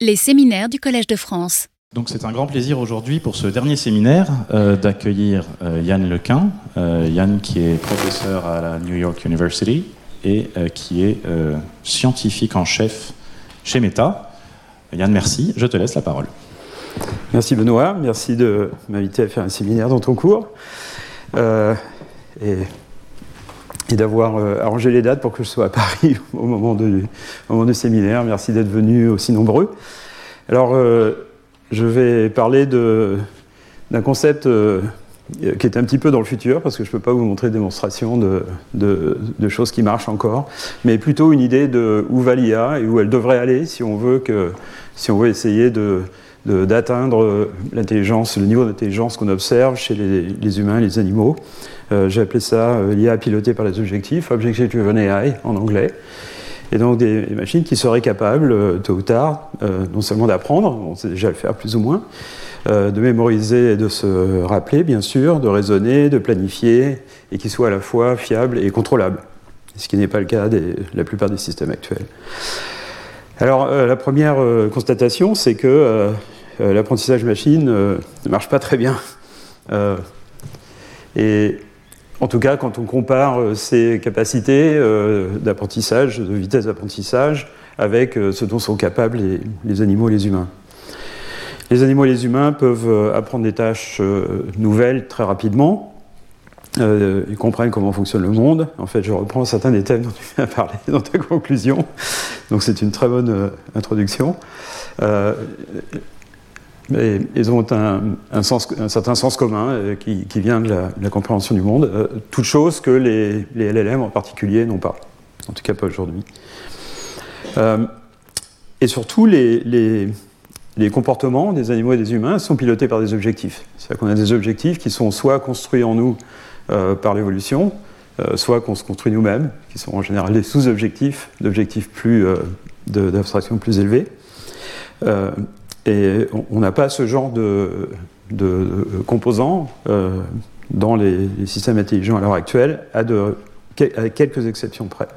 Les séminaires du Collège de France. Donc c'est un grand plaisir aujourd'hui pour ce dernier séminaire euh, d'accueillir euh, Yann Lequin. Euh, Yann qui est professeur à la New York University et euh, qui est euh, scientifique en chef chez Meta. Yann, merci. Je te laisse la parole. Merci Benoît, merci de m'inviter à faire un séminaire dans ton cours euh, et, et d'avoir euh, arrangé les dates pour que je sois à Paris au moment, de, moment du séminaire. Merci d'être venus aussi nombreux. Alors, euh, je vais parler d'un concept euh, qui est un petit peu dans le futur, parce que je ne peux pas vous montrer démonstration de, de- de choses qui marchent encore, mais plutôt une idée de où va l'IA et où elle devrait aller si on veut, que, si on veut essayer d'atteindre l'intelligence, le niveau d'intelligence qu'on observe chez les, les humains les animaux. Euh, j'ai appelé ça euh, l'IA pilotée par les objectifs, Objective Driven AI en anglais. Et donc des, machines qui seraient capables, euh, tôt ou tard, non seulement d'apprendre, on sait déjà le faire plus ou moins, de mémoriser et de se rappeler, bien sûr, de raisonner, de planifier, et qui soient à la fois fiables et contrôlables, ce qui n'est pas le cas de la plupart des systèmes actuels. Alors, la première constatation, c'est que l'apprentissage machine ne marche pas très bien. Et en tout cas, quand on compare euh, ses capacités euh, d'apprentissage, de vitesse d'apprentissage, avec euh, ce dont sont capables les, animaux et les humains. Les animaux et les humains peuvent apprendre des tâches nouvelles très rapidement. Ils comprennent comment fonctionne le monde. En fait, je reprends certains des thèmes dont tu viens parler dans ta conclusion. Donc, c'est une très bonne introduction. Mais ils ont un, certain sens commun euh, qui, vient de la, compréhension du monde, euh, toute chose que les, LLM en particulier n'ont pas, en tout cas pas aujourd'hui. Euh, et surtout, les, comportements des animaux et des humains sont pilotés par des objectifs. C'est-à-dire qu'on a des objectifs qui sont soit construits en nous euh, par l'évolution, soit qu'on se construit nous-mêmes, qui sont en général des sous-objectifs, d'objectifs plus d'abstraction plus élevés. Et on- n'a pas ce genre de, composants euh, dans les, systèmes intelligents à l'heure actuelle, à, quelques exceptions près.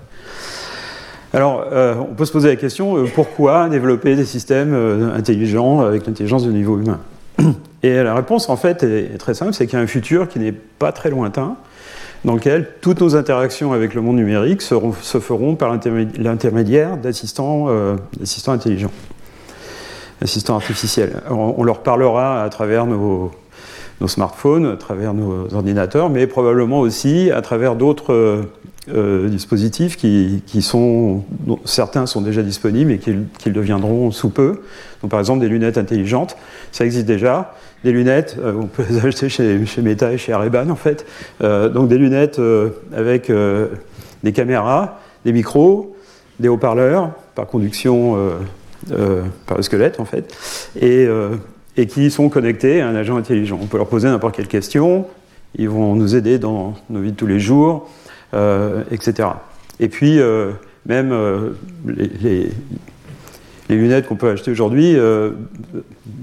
Alors, euh, on peut se poser la question euh, pourquoi développer des systèmes intelligents avec l'intelligence de niveau humain? Et la réponse, en fait, est, très simple c'est qu'il y a un futur qui n'est pas très lointain, dans lequel toutes nos interactions avec le monde numérique se feront par l'intermé- l'intermédiaire d'assistants intelligents assistants artificiels. On, leur parlera à travers nos, smartphones, à travers nos ordinateurs, mais probablement aussi à travers d'autres euh, euh, dispositifs qui, sont, dont certains sont déjà disponibles et qu'ils deviendront sous peu. Donc, par exemple, des lunettes intelligentes, ça existe déjà. Des lunettes, euh, on peut les acheter chez, chez Meta et chez Ray-Ban en fait. Donc des lunettes avec des caméras, des micros, des haut-parleurs par conduction par le squelette en fait, et, euh, et qui sont connectés à un agent intelligent. On peut leur poser n'importe quelle question, ils vont nous aider dans nos vies de tous les jours, euh, etc. Et puis, euh, même euh, les, les- lunettes qu'on peut acheter aujourd'hui, euh,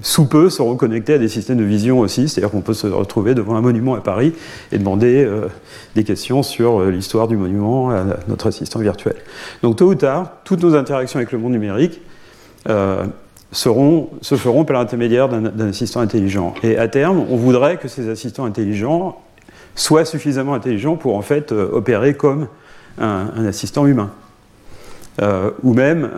sous peu, seront connectées à des systèmes de vision aussi, c'est-à-dire qu'on peut se retrouver devant un monument à Paris et demander euh, des questions sur euh, l'histoire du monument à notre assistant virtuel. Donc tôt ou tard, toutes nos interactions avec le monde numérique euh, seront, se feront par l'intermédiaire d'un assistant intelligent. Et à terme, on voudrait que ces assistants intelligents soient suffisamment intelligents pour en fait euh, opérer comme un, assistant humain. Euh, ou même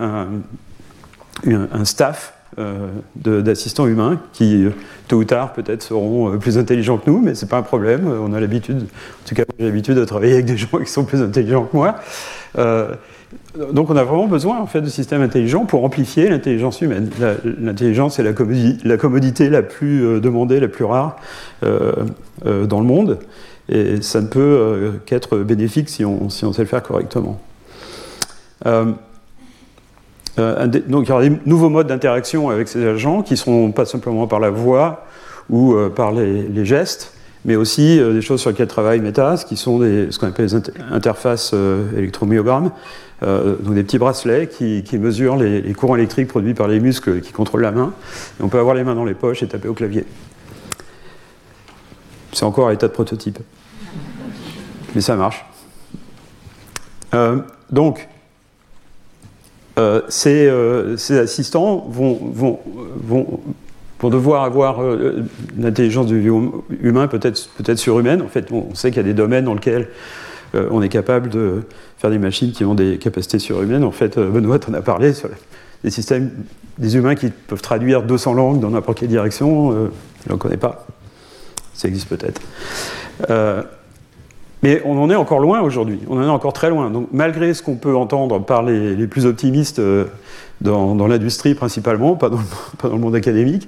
un, staff euh, d'assistants humains qui, euh, tôt ou tard, peut-être seront euh, plus intelligents que nous, mais c'est pas un problème. Euh, On a l'habitude, en tout cas, j'ai l'habitude de travailler avec des gens qui sont plus intelligents que moi. Euh, donc, on a vraiment besoin en fait de systèmes intelligents pour amplifier l'intelligence humaine. L'intelligence est la, commodi- la commodité la plus euh, demandée, la plus rare euh, euh, dans le monde, et ça ne peut qu'être bénéfique si on, sait le faire correctement. Donc il y aura des nouveaux modes d'interaction avec ces agents qui seront pas simplement par la voix ou par les gestes, mais aussi euh, des choses sur lesquelles travaille Meta, ce qui sont ce qu'on appelle les inter- interfaces euh, électromyogrammes, euh, donc des petits bracelets qui, mesurent les, courants électriques produits par les muscles qui contrôlent la main. On peut avoir les mains dans les poches et taper au clavier. C'est encore à l'état de prototype. Mais ça marche. Donc, ces, ces, assistants vont, vont, vont, vont devoir avoir une intelligence du humain peut-être peut surhumaine. En fait, on sait qu'il y a des domaines dans lesquels on est capable de faire des machines qui ont des capacités surhumaines. En fait, Benoît en a parlé sur des systèmes, des humains qui peuvent traduire 200 langues dans n'importe quelle direction. je n'en connais pas. Ça existe peut-être. Mais on en est encore loin aujourd'hui, on en est encore très loin. Donc malgré ce qu'on peut entendre par les, plus optimistes euh, dans, l'industrie principalement, pas dans, le, monde académique,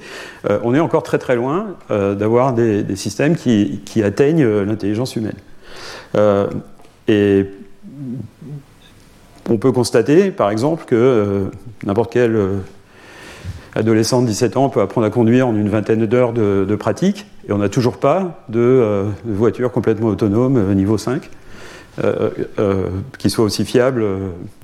euh, on est encore très très loin euh, d'avoir des, systèmes qui, atteignent l'intelligence humaine. et on peut constater par exemple que n'importe quel adolescent de 17 ans peut apprendre à conduire en une vingtaine d'heures de, pratique, et on n'a toujours pas de, euh, voiture complètement autonome euh, niveau 5, euh, qui soit aussi fiable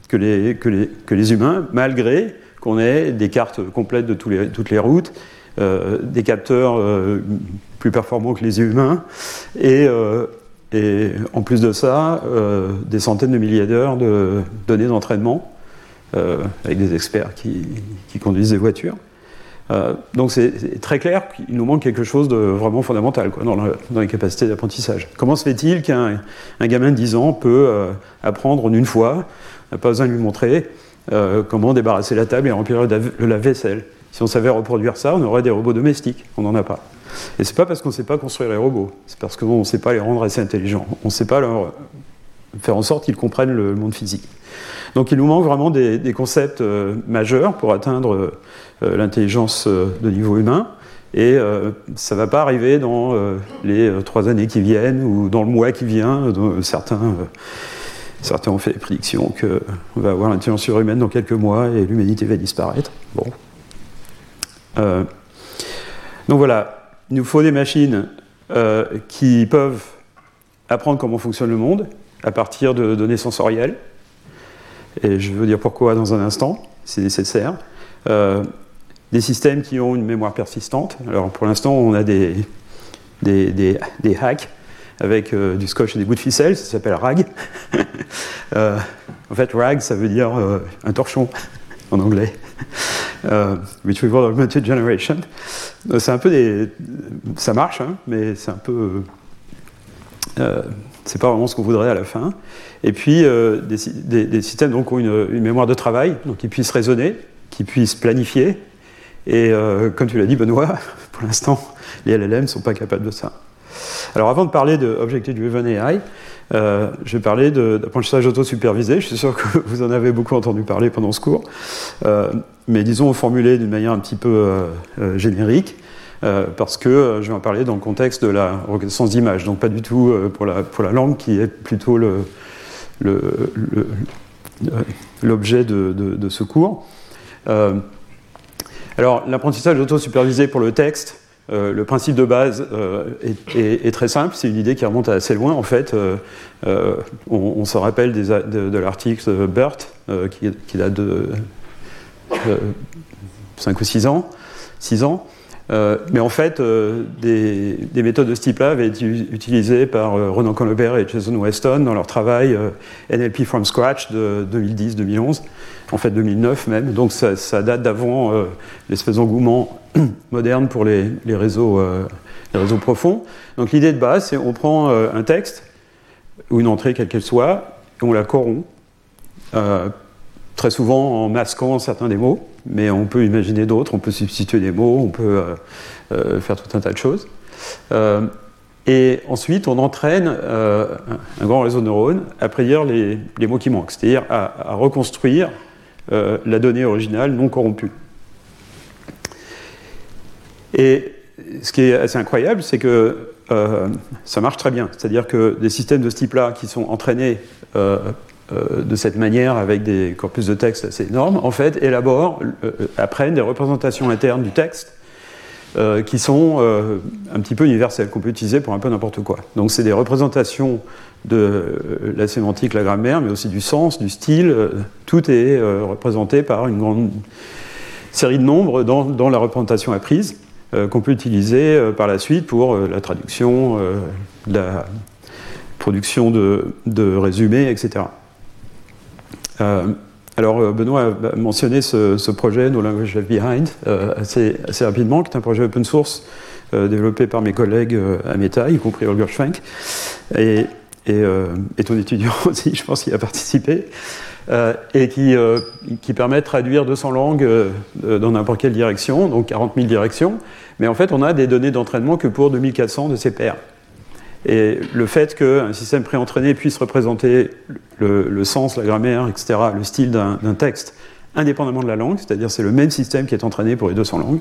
que les, humains, malgré qu'on ait des cartes complètes de toutes les routes, des capteurs plus performants que les humains, et, et en plus de ça, des centaines de milliers d'heures de données d'entraînement avec des experts qui, conduisent des voitures. Euh, donc c'est très clair qu'il nous manque quelque chose de vraiment fondamental dans, les capacités d'apprentissage. Comment se fait-il qu'un gamin de 10 ans peut euh, apprendre en une fois, n'a pas besoin de lui montrer comment débarrasser la table et remplir le lave-vaisselle? Si on savait reproduire ça, on aurait des robots domestiques. On n'en a pas. Et c'est pas parce qu'on ne sait pas construire les robots, c'est parce qu'on ne sait pas les rendre assez intelligents. On ne sait pas leur faire en sorte qu'ils comprennent le monde physique. Donc il nous manque vraiment des, concepts euh, majeurs pour atteindre euh, l'intelligence euh, de niveau humain. Et ça ne va pas arriver dans les trois années qui viennent ou dans le mois qui vient. certains, certains ont fait des prédictions qu'on va avoir l'intelligence surhumaine dans quelques mois et l'humanité va disparaître. Bon. donc voilà, il nous faut des machines qui peuvent apprendre comment fonctionne le monde à partir de données sensorielles et je veux dire pourquoi dans un instant, c'est nécessaire. Euh, des systèmes qui ont une mémoire persistante. Alors pour l'instant, on a des, des, des, hacks avec euh, du scotch et des bouts de ficelle, ça s'appelle RAG. euh, en fait, RAG, ça veut dire un torchon en anglais. Retrieval Augmented Generation. C'est un peu des. Ça marche, hein, mais c'est un peu. C'est pas vraiment ce qu'on voudrait à la fin et puis euh, des, systèmes donc, ont une, mémoire de travail, donc qui puissent raisonner, qui puissent planifier. Et euh, comme tu l'as dit, Benoît, pour l'instant, les LLM ne sont pas capables de ça. Alors avant de parler de Objective Driven AI, euh, je vais parler d'apprentissage auto-supervisé. Je suis sûr que vous en avez beaucoup entendu parler pendant ce cours. mais disons formulé d'une manière un petit peu générique. Parce que je vais en parler dans le contexte de la reconnaissance d'image, donc pas du tout pour, la, pour la langue qui est plutôt l'objet de, ce cours. Euh, alors, l'apprentissage auto-supervisé pour le texte, euh, le principe de base euh, est, très simple, c'est une idée qui remonte assez loin. En fait, on, se rappelle de, l'article BERT, qui, qui, date de 5 ou 6 ans. 6 ans euh, mais en fait, euh, des, méthodes de ce type-là avaient été utilisées par euh, Ronan Colbert et Jason Weston dans leur travail NLP from Scratch de 2010-2011, en fait 2009 même. Donc ça, date d'avant l'espèce d'engouement moderne pour les, réseaux, les réseaux profonds. Donc l'idée de base, c'est on prend un texte ou une entrée quelle qu'elle soit, et on la corrompt, très souvent en masquant certains des mots mais on peut imaginer d'autres, on peut substituer des mots, on peut euh, euh, faire tout un tas de choses. Euh, et ensuite, on entraîne un grand réseau de neurones à prédire les, mots qui manquent, c'est-à-dire à, reconstruire la donnée originale non corrompue. Et ce qui est assez incroyable, c'est que ça marche très bien. C'est-à-dire que des systèmes de ce type-là qui sont entraînés de cette manière, avec des corpus de texte assez énormes, en fait, élaborent, euh, apprennent des représentations internes du texte euh, qui sont un petit peu universelles, qu'on peut utiliser pour un peu n'importe quoi. Donc, c'est des représentations de la sémantique, la grammaire, mais aussi du sens, du style. tout est représenté par une grande série de nombres dans, la représentation apprise, qu'on peut utiliser par la suite pour la traduction, la production de, de résumés, etc. Euh, Alors, Benoît a mentionné ce, projet No Language Left Behind assez, assez, rapidement, qui est un projet open source développé par mes collègues à Meta, y compris Holger Schwenk, et, ton étudiant aussi, je pense, qui a participé. Euh, et qui, euh, permet de traduire 200 langues euh, dans n'importe quelle direction, donc 40 000 directions. Mais en fait, on a des données d'entraînement que pour 2400 de ces pairs. Et le fait qu'un système préentraîné puisse représenter le, sens, la grammaire, etc., le style d'un texte, indépendamment de la langue, c'est-à-dire c'est le même système qui est entraîné pour les 200 langues,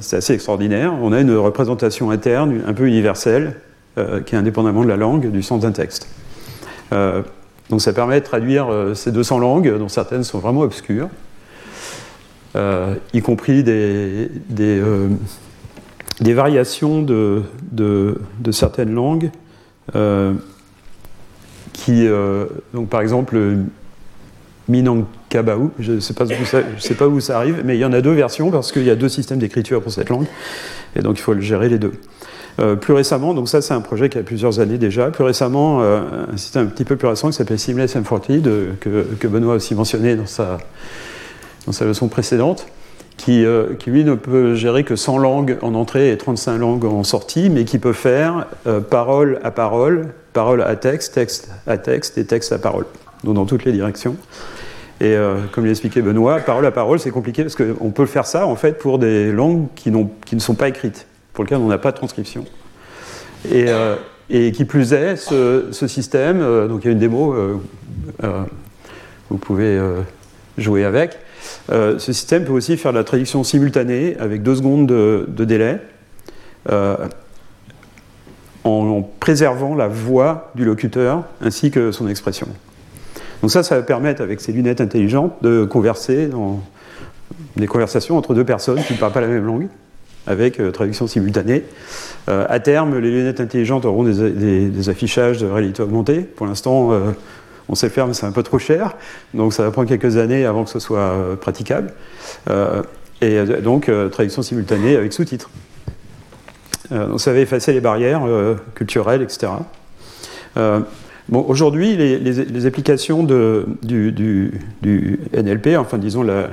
c'est assez extraordinaire. On a une représentation interne un peu universelle qui est indépendamment de la langue, du sens d'un texte. Donc ça permet de traduire euh, ces 200 langues, dont certaines sont vraiment obscures, euh, y compris des, euh, variations de, certaines langues, qui, donc par exemple, Minangkabau, je ne sais, pas où ça, arrive, mais il y en a deux versions parce qu'il y a deux systèmes d'écriture pour cette langue, et donc il faut gérer les deux. Euh, plus récemment, donc ça c'est un projet qui a plusieurs années déjà, plus récemment, euh, un système un petit peu plus récent qui s'appelle Seamless M40, que, Benoît a aussi mentionné dans sa leçon précédente, qui, euh, qui, lui ne peut gérer que 100 langues en entrée et 35 langues en sortie, mais qui peut faire parole à parole, parole à texte, texte à texte et texte à parole, donc dans toutes les directions. Et comme l'a expliqué Benoît, parole à parole, c'est compliqué parce qu'on peut faire ça en fait pour des langues qui, ne sont pas écrites pour lequel on n'a pas de transcription. Et, euh, qui plus est, ce, système, euh, donc il y a une démo, euh, vous pouvez jouer avec. Ce système peut aussi faire de la traduction simultanée avec deux secondes de, délai, en, préservant la voix du locuteur ainsi que son expression. Donc ça, ça va permettre, avec ces lunettes intelligentes, de converser dans des conversations entre deux personnes qui ne parlent pas la même langue avec euh, traduction simultanée. Euh, à terme, les lunettes intelligentes auront des, affichages de réalité augmentée. Pour l'instant, euh, on sait le faire, mais c'est un peu trop cher. Donc ça va prendre quelques années avant que ce soit praticable. et donc, traduction simultanée avec sous-titres. donc ça va effacer les barrières culturelles, etc. Bon, aujourd'hui, les, applications du, NLP, enfin disons la,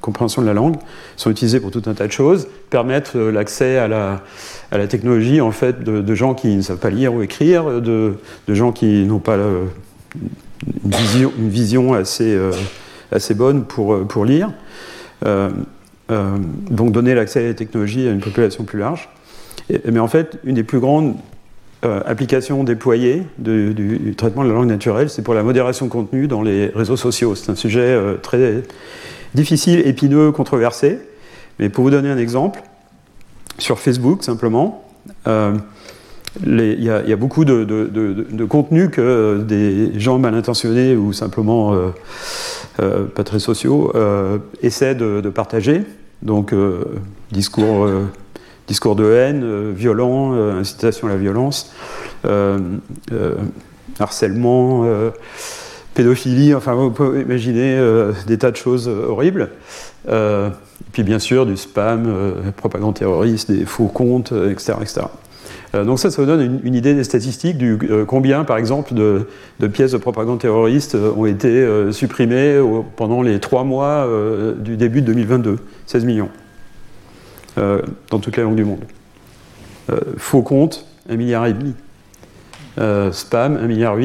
compréhension de la langue, sont utilisés pour tout un tas de choses, permettent euh, l'accès à la, technologie en fait de, gens qui ne savent pas lire ou écrire, de, de gens qui n'ont pas euh, une, vision, assez, euh, assez bonne pour, pour lire. donc donner l'accès à la technologie à une population plus large. mais en fait, une des plus grandes applications déployées du, du, traitement de la langue naturelle, c'est pour la modération de contenu dans les réseaux sociaux. C'est un sujet très difficile, épineux, controversé. Mais pour vous donner un exemple, sur Facebook simplement, euh, il y, a beaucoup de, de, contenu que des gens mal intentionnés ou simplement euh, euh, pas très sociaux essaient de, partager. Donc discours, de haine, violent, incitation à la violence, harcèlement pédophilie, enfin vous pouvez imaginer euh, des tas de choses euh, horribles. Euh, et puis bien sûr du spam, propagande terroriste, des faux comptes, etc. etc. donc ça, ça vous donne une, idée des statistiques du combien, par exemple, de, pièces de propagande terroriste ont été supprimées pendant les trois mois du début de 2022. 16 millions. dans toutes les langues du monde. faux comptes, 1,5 milliard et demi. spam, 1,8 milliard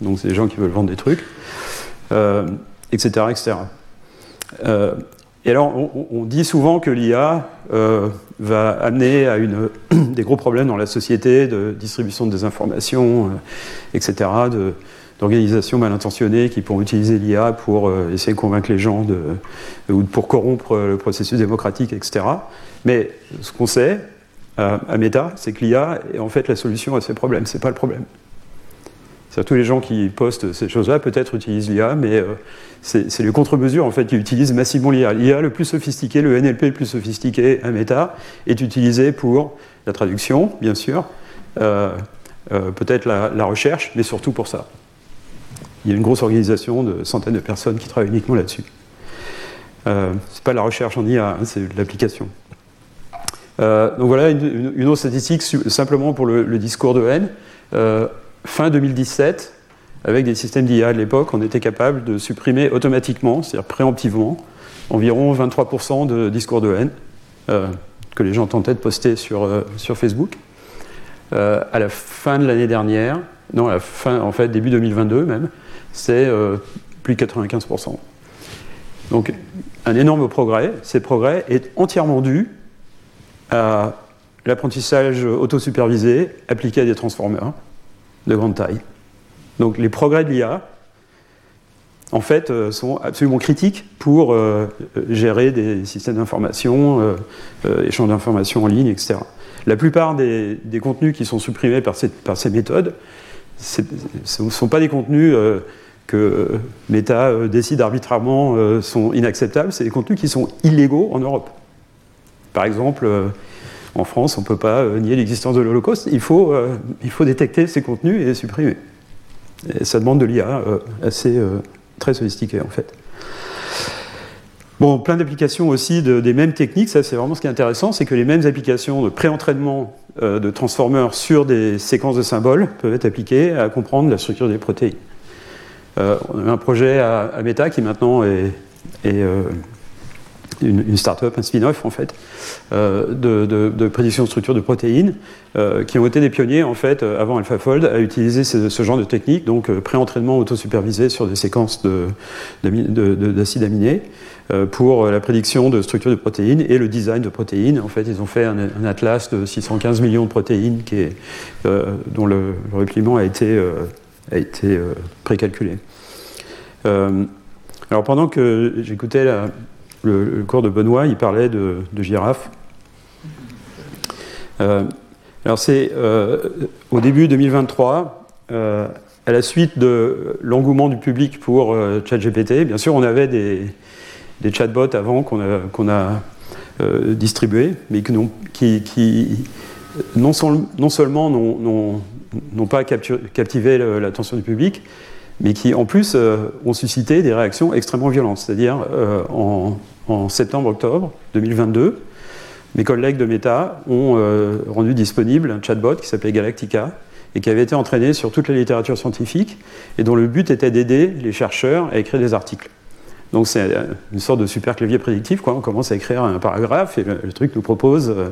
donc c'est des gens qui veulent vendre des trucs, etc. Euh, etc. Euh, et alors, on, dit souvent que l'IA euh, va amener à des gros problèmes dans la société de distribution de désinformation, etc., d'organisations mal intentionnées qui pourront utiliser l'IA pour essayer de convaincre les gens ou pour corrompre le processus démocratique, etc. Mais ce qu'on sait à Meta, c'est que l'IA est en fait la solution à ces problèmes, c'est pas le problème. Tous les gens qui postent ces choses-là peut-être utilisent l'IA, mais euh, c'est les contre-mesures en fait qui utilisent massivement l'IA. L'IA le plus sophistiqué, le NLP le plus sophistiqué à Meta, est utilisé pour la traduction, bien sûr, euh, euh, peut-être la, recherche, mais surtout pour ça. Il y a une grosse organisation de centaines de personnes qui travaillent uniquement là-dessus. c'est pas la recherche en IA, hein, c'est l'application. donc voilà une, autre statistique simplement pour le, le discours de haine fin 2017, avec des systèmes d'IA de l'époque, on était capable de supprimer automatiquement, c'est-à-dire préemptivement, environ 23% de discours de haine euh, que les gens tentaient de poster sur, euh, sur Facebook. Euh, à la fin de l'année dernière, non, à la fin, en fait, début 2022 même, c'est plus de 95%. Donc, un énorme progrès. Ces progrès est entièrement dû à l'apprentissage autosupervisé appliqué à des transformers de grande taille. Donc les progrès de l'IA, en fait, euh, sont absolument critiques pour euh, gérer des systèmes d'information, euh, échange d'informations en ligne, etc. La plupart des, contenus qui sont supprimés par, par ces méthodes, ce ne sont pas des contenus que Meta décide arbitrairement sont inacceptables, c'est des contenus qui sont illégaux en Europe. Par exemple, en France, on ne peut pas nier l'existence de l'Holocauste, il faut, il faut détecter ces contenus et les supprimer. Et ça demande de l'IA euh, assez euh, très sophistiquée en fait. Bon, plein d'applications aussi des mêmes techniques, ça c'est vraiment ce qui est intéressant, c'est que les mêmes applications de pré-entraînement euh, de transformers sur des séquences de symboles peuvent être appliquées à comprendre la structure des protéines. on a un projet à, Meta qui maintenant est une, une start-up, un spin-off en fait, euh, de, prédiction de structure de protéines, euh, qui ont été des pionniers en fait, euh, avant AlphaFold, à utiliser ce, genre de technique, donc pré-entraînement auto-supervisé sur des séquences d'acides aminés, pour la prédiction de structure de protéines et le design de protéines. En fait, ils ont fait un, atlas de 615 millions de protéines qui dont le, repliement a été, a été précalculé. alors pendant que j'écoutais la, le, cours de Benoît, il parlait de, girafes. Euh, alors c'est euh, au début 2023, euh, à la suite de l'engouement du public pour ChatGPT, bien sûr on avait des, chatbots avant qu'on a, a distribués, mais qui, non, seulement n'ont pas captivé l'attention du public, mais qui en plus ont suscité des réactions extrêmement violentes. C'est-à-dire en, en septembre-octobre 2022, mes collègues de Meta ont euh, rendu disponible un chatbot qui s'appelait Galactica et qui avait été entraîné sur toute la littérature scientifique et dont le but était d'aider les chercheurs à écrire des articles. Donc c'est une sorte de super clavier prédictif, on commence à écrire un paragraphe et le, truc nous propose euh,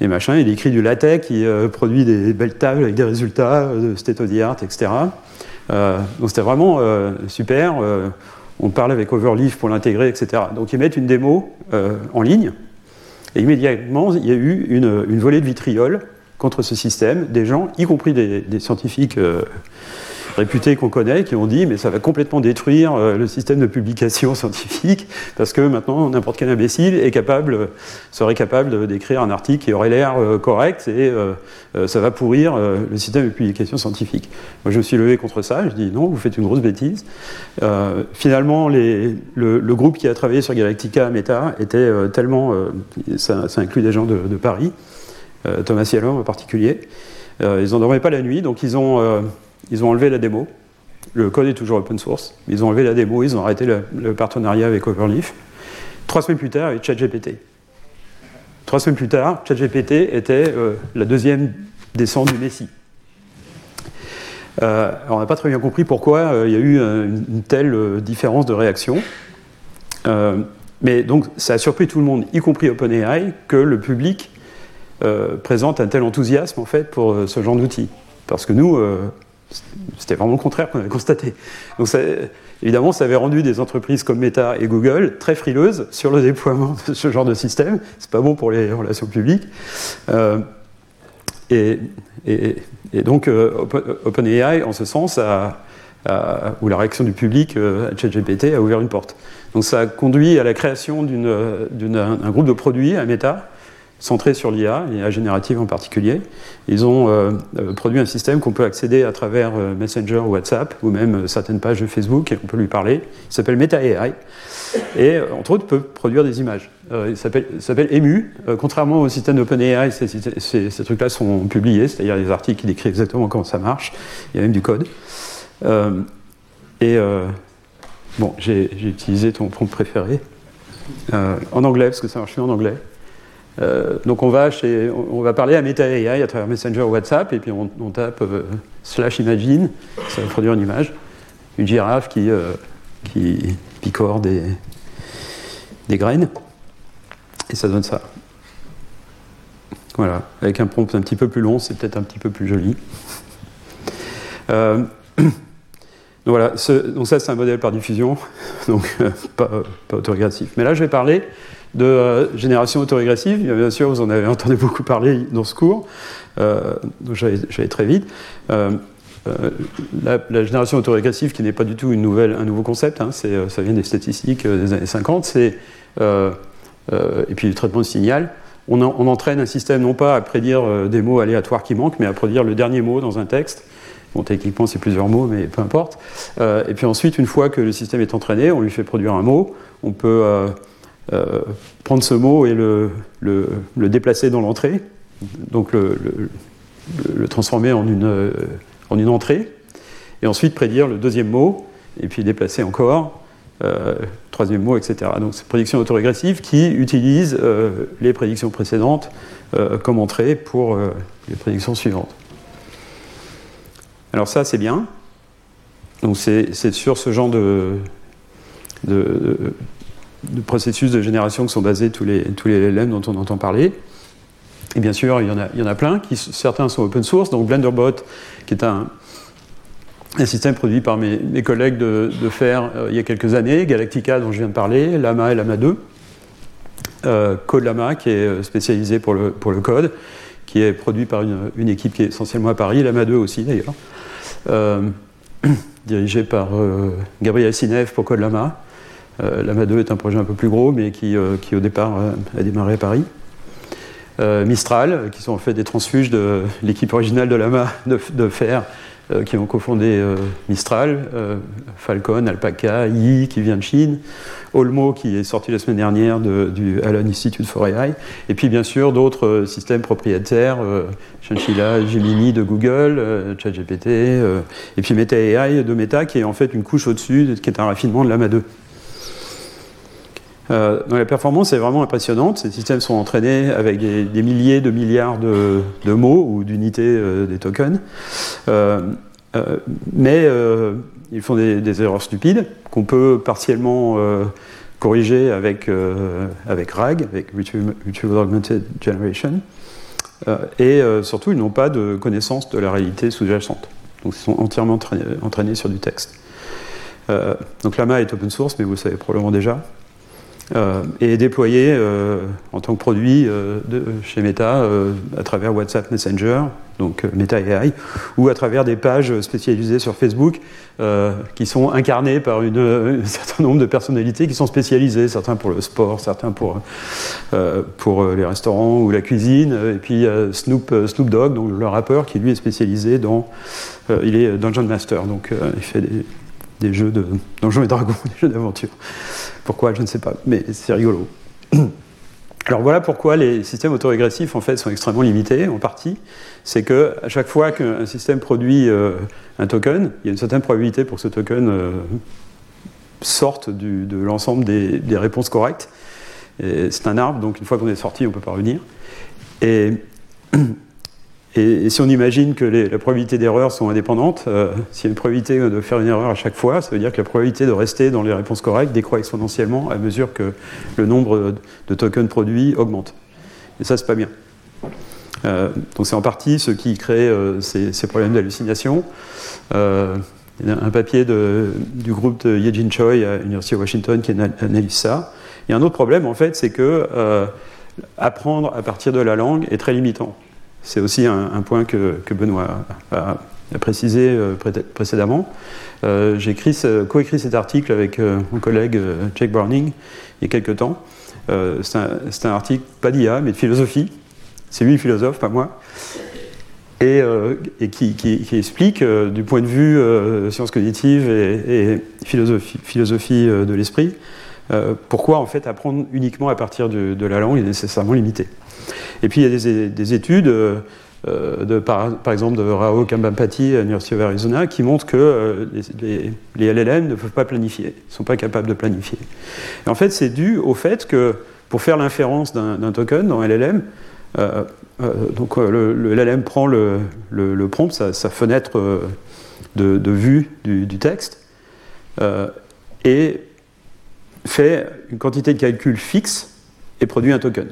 des machins, il écrit du latex, il euh, produit des belles tables avec des résultats de state of the art, etc. donc c'était vraiment super on parle avec Overleaf pour l'intégrer, etc. Donc ils mettent une démo euh, en ligne, et immédiatement, il y a eu une, volée de vitriol contre ce système, des gens, y compris des, scientifiques euh, réputés qu'on connaît, qui ont dit mais ça va complètement détruire euh, le système de publication scientifique, parce que maintenant n'importe quel imbécile est capable, serait capable d'écrire un article qui aurait l'air euh, correct et euh, ça va pourrir le système de publication scientifique. Moi je me suis levé contre ça, je dis non, vous faites une grosse bêtise. finalement, le, groupe qui a travaillé sur Galactica Meta était tellement, ça, inclut des gens de, Paris, Thomas Yellon en particulier, ils n'en dormaient pas la nuit, donc ils ont ils ont enlevé la démo. Le code est toujours open source. Ils ont enlevé la démo, ils ont arrêté le, partenariat avec Overleaf. Trois semaines plus tard, il y a ChatGPT. Trois semaines plus tard, ChatGPT était euh, la deuxième descente du Messie. Euh, on n'a pas très bien compris pourquoi euh, il y a eu une, telle différence de réaction. mais donc, ça a surpris tout le monde, y compris OpenAI, que le public présente un tel enthousiasme en fait pour ce genre d'outil. Parce que nous, c'était vraiment le contraire qu'on avait constaté. Donc évidemment, ça avait rendu des entreprises comme Meta et Google très frileuses sur le déploiement de ce genre de système. C'est pas bon pour les relations publiques. Euh, et, donc euh, OpenAI, en ce sens, a, où la réaction du public euh, à ChatGPT a ouvert une porte. Donc ça a conduit à la création d'un groupe de produits à Meta centré sur l'IA, l'IA générative en particulier. Ils ont euh, euh, produit un système qu'on peut accéder à travers euh, Messenger WhatsApp, ou même certaines pages de Facebook, et on peut lui parler. Il s'appelle MetaAI, et entre autres peut produire des images. il s'appelle EMU. contrairement au système d'OpenAI, ces, ces, trucs-là sont publiés, c'est-à-dire des articles qui décrivent exactement comment ça marche. Il y a même du code. et bon, j'ai utilisé ton prompt préféré. en anglais, parce que ça marche mieux en anglais. Donc on va, chez, on va parler à Meta AI à travers Messenger ou WhatsApp, et puis on, tape slash imagine, ça va produire une image, une girafe qui, qui picore des, des graines, et ça donne ça. Voilà, avec un prompt un petit peu plus long, c'est peut-être un petit peu plus joli. Euh, donc voilà, donc ça c'est un modèle par diffusion, donc euh, pas, pas, autorégressif. Mais là je vais parler de euh, génération autorégressive. Bien sûr, vous en avez entendu beaucoup parler dans ce cours, donc je vais, très vite. La, génération autorégressive, qui n'est pas du tout une nouvelle, un nouveau concept, hein, ça vient des statistiques des années 50, c'est et puis le traitement de signal on, entraîne un système non pas à prédire euh, des mots aléatoires qui manquent, mais à prédire le dernier mot dans un texte. Bon, techniquement, c'est plusieurs mots, mais peu importe. Euh, et puis ensuite, une fois que le système est entraîné, on lui fait produire un mot. On peut euh, prendre ce mot et le, déplacer dans l'entrée, donc le, transformer en une, en une entrée, et ensuite prédire le deuxième mot, et puis déplacer encore, euh, troisième mot, etc. Donc c'est prédiction autorégressive qui utilise euh, les prédictions précédentes euh, comme entrée pour les prédictions suivantes. Alors ça c'est bien. Donc c'est sur ce genre de, processus de génération que sont basés tous les, tous les LLM dont on entend parler. Et bien sûr, il y en a, il y en a plein, qui, certains sont open source, donc Blenderbot, qui est un, un système produit par mes, collègues de, faire euh, il y a quelques années, Galactica dont je viens de parler, Lama et Lama 2, euh, Code Lama qui est euh, spécialisé pour le, pour le code, qui est produit par une, équipe qui est essentiellement à Paris, Lama 2 aussi d'ailleurs, euh, dirigé par Gabriel Sinev pour Code Lama. Lama 2 est un projet un peu plus gros, mais qui, qui au départ a démarré à Paris. Mistral, qui sont en fait des transfuges de l'équipe originale de Lama de, fer euh, qui ont cofondé euh, Mistral, euh, Falcon, Alpaca, I, qui vient de Chine, Olmo, qui est sorti la semaine dernière du Allen Institute for AI, et puis bien sûr d'autres systèmes propriétaires, Chinchilla, Gemini de Google, ChatGPT, et puis Meta AI de Meta, qui est en fait une couche au-dessus, qui est un raffinement de l'AMA 2. Euh, la performance est vraiment impressionnante. Ces systèmes sont entraînés avec des, milliers de milliards de, mots ou d'unités euh, des tokens. Euh, mais ils font des, erreurs stupides qu'on peut partiellement corriger avec, avec RAG, avec Retrieval Augmented Generation. et surtout, ils n'ont pas de connaissance de la réalité sous-jacente. Donc, ils sont entièrement entraînés, sur du texte. donc, Lama est open source, mais vous le savez probablement déjà. Euh, et déployé euh, en tant que produit euh, chez Meta à travers WhatsApp Messenger, donc Meta AI, ou à travers des pages spécialisées sur Facebook qui sont incarnées par un certain nombre de personnalités qui sont spécialisées, certains pour le sport, certains pour, pour les restaurants ou la cuisine, et puis Snoop, Snoop Dogg, donc le rappeur, qui lui est spécialisé dans... il est Dungeon Master, donc il fait des, des jeux de Donjons et Dragons, des jeux d'aventure. Pourquoi, je ne sais pas, mais c'est rigolo. Alors voilà pourquoi les systèmes autorégressifs en fait sont extrêmement limités en partie. C'est que à chaque fois qu'un système produit euh, un token, il y a une certaine probabilité pour que ce token euh, sorte de l'ensemble des, réponses correctes. C'est un arbre, donc une fois qu'on est sorti, on ne peut pas revenir. Et Et, si on imagine que les, la probabilité d'erreur sont indépendantes, euh, s'il y a une probabilité de faire une erreur à chaque fois, ça veut dire que la probabilité de rester dans les réponses correctes décroît exponentiellement à mesure que le nombre de tokens produits augmente. Et ça, c'est pas bien. Euh, donc c'est en partie ce qui crée euh, ces, ces, problèmes d'hallucination. Euh, un papier du groupe de Yejin Choi à l'Université de Washington qui analyse ça. A un autre problème, en fait, c'est que apprendre à partir de la langue est très limitant. C'est aussi un, point que, Benoît a, précisé euh, précédemment. Euh, j'ai coécrit cet article avec euh, mon collègue Jake Browning il y a quelques temps. c'est un, article pas d'IA, mais de philosophie. C'est lui philosophe, pas moi. Et, qui, explique, du point de vue sciences cognitives et, philosophie, de l'esprit, pourquoi en fait apprendre uniquement à partir de la langue est nécessairement limité. Et puis il y a des, études, euh, de, par, exemple de Rao Kambhampati à l'Université d'Arizona, qui montrent que euh, les, LLM ne peuvent pas planifier, ne sont pas capables de planifier. Et en fait, c'est dû au fait que pour faire l'inférence d'un token dans LLM, donc le, LLM prend le, prompt, sa, fenêtre de, vue du texte, et fait une quantité de calcul fixe et produit un token.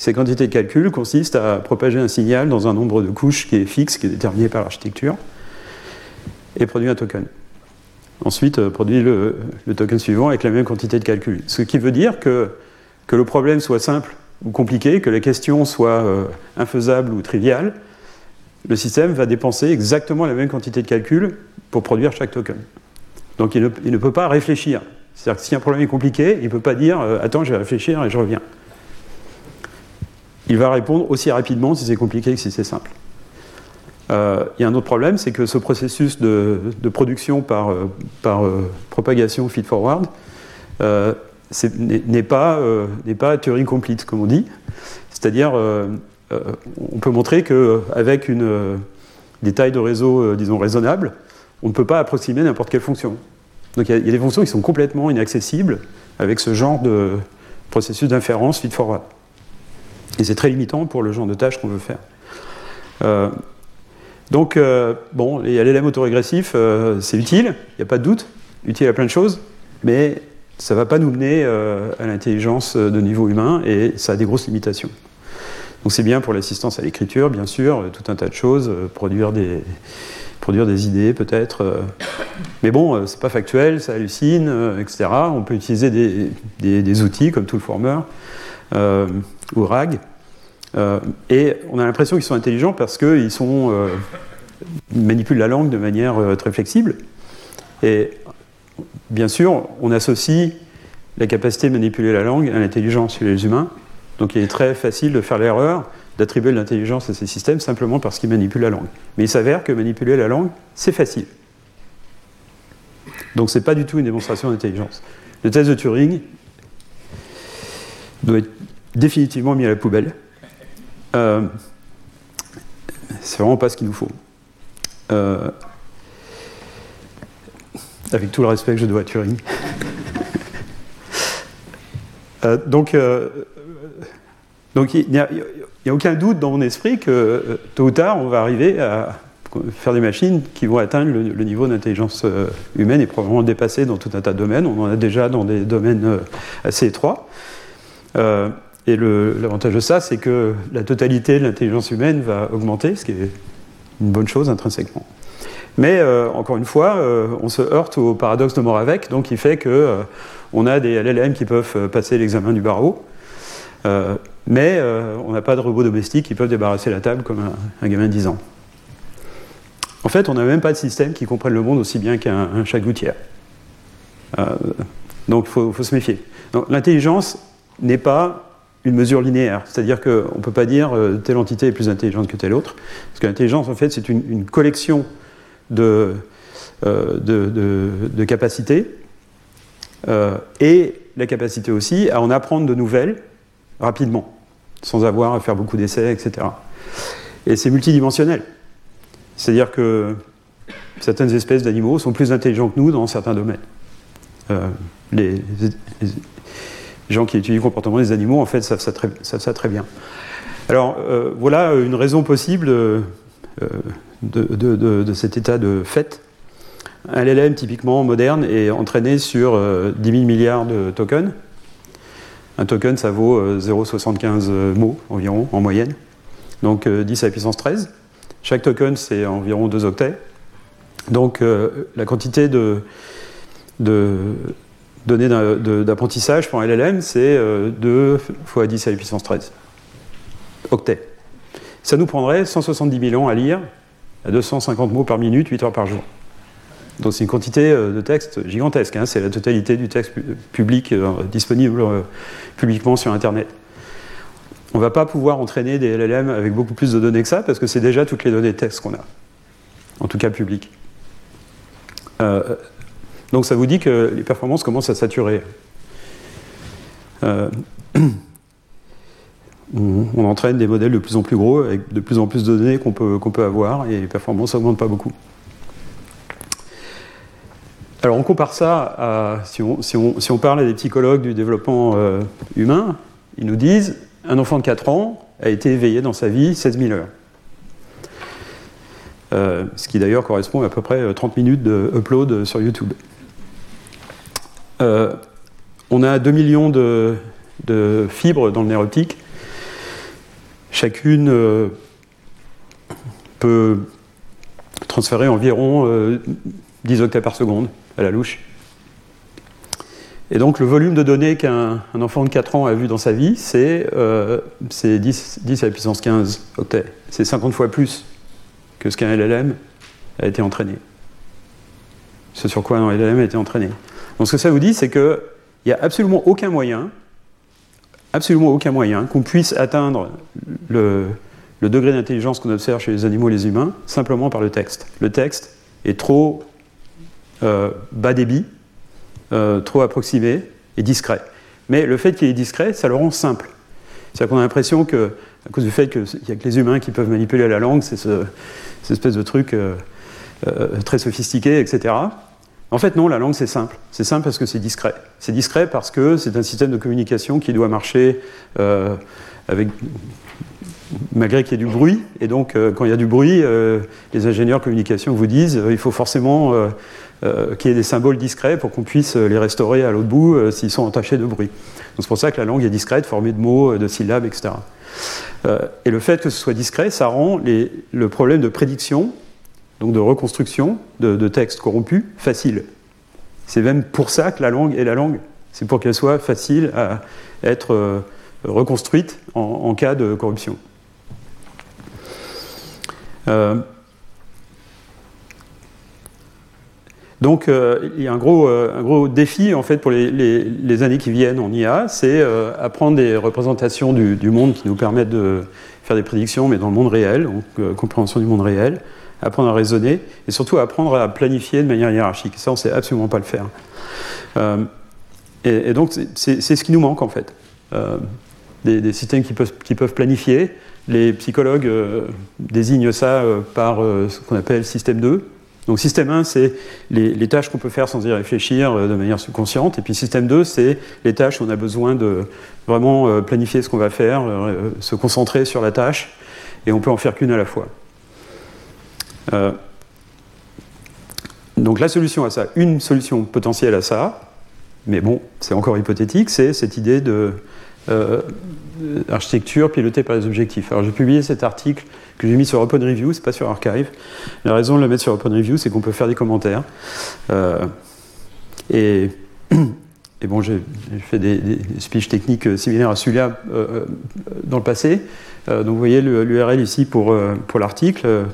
Ces quantités de calcul consistent à propager un signal dans un nombre de couches qui est fixe, qui est déterminé par l'architecture, et produit un token. Ensuite, euh, produit le, token suivant avec la même quantité de calcul. Ce qui veut dire que, que le problème soit simple ou compliqué, que la question soit euh, infaisable ou triviale, le système va dépenser exactement la même quantité de calcul pour produire chaque token. Donc il ne peut pas réfléchir. C'est-à-dire que si un problème est compliqué, il ne peut pas dire euh, Attends, je vais réfléchir et je reviens. Il va répondre aussi rapidement si c'est compliqué que si c'est simple. Euh, il y a un autre problème, c'est que ce processus de, production par, euh, par propagation feed-forward n'est pas, pas Turing complete, comme on dit. C'est-à-dire, on peut montrer qu'avec des tailles de réseau, disons, raisonnables, on ne peut pas approximer n'importe quelle fonction. Donc il y, a des fonctions qui sont complètement inaccessibles avec ce genre de processus d'inférence feed-forward. Et c'est très limitant pour le genre de tâches qu'on veut faire. Euh, donc, euh, bon, les LLM autorégressifs, euh, c'est utile, il n'y a pas de doute, utile à plein de choses, mais ça ne va pas nous mener à l'intelligence de niveau humain et ça a des grosses limitations. Donc c'est bien pour l'assistance à l'écriture, bien sûr, tout un tas de choses, produire des, idées peut-être. Euh. Mais bon, euh, c'est pas factuel, ça hallucine, euh, etc. On peut utiliser des, outils comme Toolformer ou RAG. et on a l'impression qu'ils sont intelligents parce qu'ils sont manipulent la langue de manière très flexible. Et bien sûr, on associe la capacité de manipuler la langue à l'intelligence chez les humains. Donc il est très facile de faire l'erreur d'attribuer l'intelligence à ces systèmes simplement parce qu'ils manipulent la langue. Mais il s'avère que manipuler la langue, c'est facile. Donc ce n'est pas du tout une démonstration d'intelligence. Le test de Turing doit être définitivement mis à la poubelle. Euh, c'est vraiment pas ce qu'il nous faut. Euh, avec tout le respect que je dois à Turing. Euh, donc, donc il n'y a, aucun doute dans mon esprit que tôt ou tard, on va arriver à faire des machines qui vont atteindre le, niveau d'intelligence humaine et probablement le dépasser dans tout un tas de domaines. On en a déjà dans des domaines assez étroits. Et l'avantage de ça, c'est que la totalité de l'intelligence humaine va augmenter, ce qui est une bonne chose intrinsèquement. Mais encore une fois, on se heurte au paradoxe de Moravec, donc qui fait que on a des LLM qui peuvent passer l'examen du barreau, mais euh, on n'a pas de robots domestiques qui peuvent débarrasser la table comme un, gamin de 10 ans. En fait, on n'a même pas de système qui comprenne le monde aussi bien qu'un chat gouttière. Euh, donc il faut, se méfier. L'intelligence n'est pas une mesure linéaire, c'est-à-dire qu'on ne peut pas dire euh, telle entité est plus intelligente que telle autre, parce que l'intelligence, en fait, c'est une, collection de, de capacités, et la capacité aussi à en apprendre de nouvelles rapidement, sans avoir à faire beaucoup d'essais, etc. Et c'est multidimensionnel. C'est-à-dire que certaines espèces d'animaux sont plus intelligents que nous dans certains domaines. Euh, les, gens qui étudient le comportement des animaux, en fait, savent ça très, très bien. Alors, euh, voilà une raison possible euh, de, cet état de fait. Un LLM typiquement moderne est entraîné sur 10 000 milliards de tokens, un token, ça vaut 0,75 euh, euh, mots environ, en moyenne. Donc 10 euh, à la puissance 13. Chaque token, c'est environ 2 octets. Donc la quantité de, données d'apprentissage pour un LLM, c'est 2 fois 10 à la puissance 13. Octets. Ça nous prendrait 170 000 ans à lire à 250 mots par minute, 8 heures par jour. Donc c'est une quantité euh, de texte gigantesque, hein. c'est la totalité du texte public euh, disponible euh, publiquement sur Internet. On ne va pas pouvoir entraîner des LLM avec beaucoup plus de données que ça, parce que c'est déjà toutes les données de texte qu'on a, en tout cas publiques. Donc ça vous dit que les performances commencent à saturer. on, entraîne des modèles de plus en plus gros, avec de plus en plus de données qu'on peut, avoir, et les performances n'augmentent pas beaucoup. Alors on compare ça à, si on, parle à des psychologues du développement euh, humain, ils nous disent un enfant de 4 ans a été éveillé dans sa vie 16 000 heures. Euh, ce qui d'ailleurs correspond à, peu près 30 minutes de upload sur YouTube. Euh, on a 2 millions de, fibres dans le nerf optique. Chacune euh, peut transférer environ 10 octets par seconde à la louche. Et donc le volume de données qu'un enfant de 4 ans a vu dans sa vie, c'est 10, 10, à la puissance 15 octets. C'est 50 fois plus que ce qu'un LLM a été entraîné. Ce sur quoi un LLM a été entraîné. Donc ce que ça vous dit, c'est qu'il n'y a absolument aucun moyen, absolument aucun moyen qu'on puisse atteindre le, degré d'intelligence qu'on observe chez les animaux et les humains simplement par le texte. Le texte est trop euh, bas débit, euh, trop approximé et discret. Mais le fait qu'il est discret, ça le rend simple. C'est-à-dire qu'on a l'impression que, à cause du fait qu'il n'y a que les humains qui peuvent manipuler la langue, c'est ce, cette espèce de truc euh, très sophistiqué, etc. En fait, non, la langue, c'est simple. C'est simple parce que c'est discret. C'est discret parce que c'est un système de communication qui doit marcher euh, malgré qu'il y ait du bruit. Et donc, quand il y a du bruit, les ingénieurs de communication vous disent il faut forcément qu'il y ait des symboles discrets pour qu'on puisse les restaurer à l'autre bout s'ils sont entachés de bruit. c'est pour ça que la langue est discrète, formée de mots, de syllabes, etc. Euh, et le fait que ce soit discret, ça rend le problème de prédiction, donc de reconstruction de, textes corrompus, facile. C'est même pour ça que la langue est la langue. C'est pour qu'elle soit facile à être euh, reconstruite en, cas de corruption. Euh, Donc euh, il y a un gros, défi en fait pour les, années qui viennent en IA, c'est apprendre des représentations du, du, monde qui nous permettent de faire des prédictions, mais dans le monde réel, donc compréhension du monde réel, apprendre à raisonner et surtout apprendre à planifier de manière hiérarchique. Ça, on ne sait absolument pas le faire. Et, et, donc c'est ce qui nous manque en fait. Des, des, systèmes qui peuvent, planifier. Les psychologues désignent ça par ce qu'on appelle système 2 donc système 1, c'est les, tâches qu'on peut faire sans y réfléchir euh, de manière subconsciente. Et puis système 2, c'est les tâches où on a besoin de vraiment euh, planifier ce qu'on va faire, euh, se concentrer sur la tâche, et on peut en faire qu'une à la fois. Donc la solution à ça, une solution potentielle à ça, mais bon, c'est encore hypothétique, c'est cette idée de architecture pilotée par les objectifs. Alors j'ai publié cet article que j'ai mis sur Open Review, c'est pas sur Archive. La raison de le mettre sur Open Review, c'est qu'on peut faire des commentaires. Euh, et, bon, j'ai fait des, speeches techniques similaires à celui-là euh, dans le passé. Euh, donc vous voyez l'URL ici pour l'article.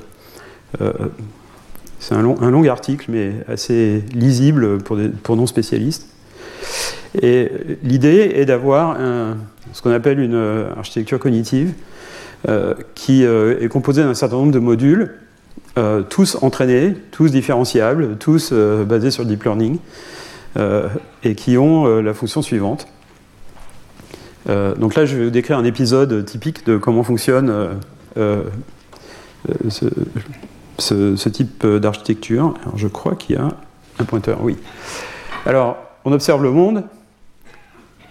C'est un long, article, mais assez lisible pour, des, pour non spécialistes. Et l'idée est d'avoir ce qu'on appelle une architecture cognitive euh, qui euh, est composé d'un certain nombre de modules, euh, tous entraînés, tous différenciables, tous basés sur le deep learning, et qui ont la fonction suivante. donc là, je vais vous décrire un épisode typique de comment fonctionne ce, ce, type d'architecture. je crois qu'il y a un pointeur, oui. Alors, on observe le monde,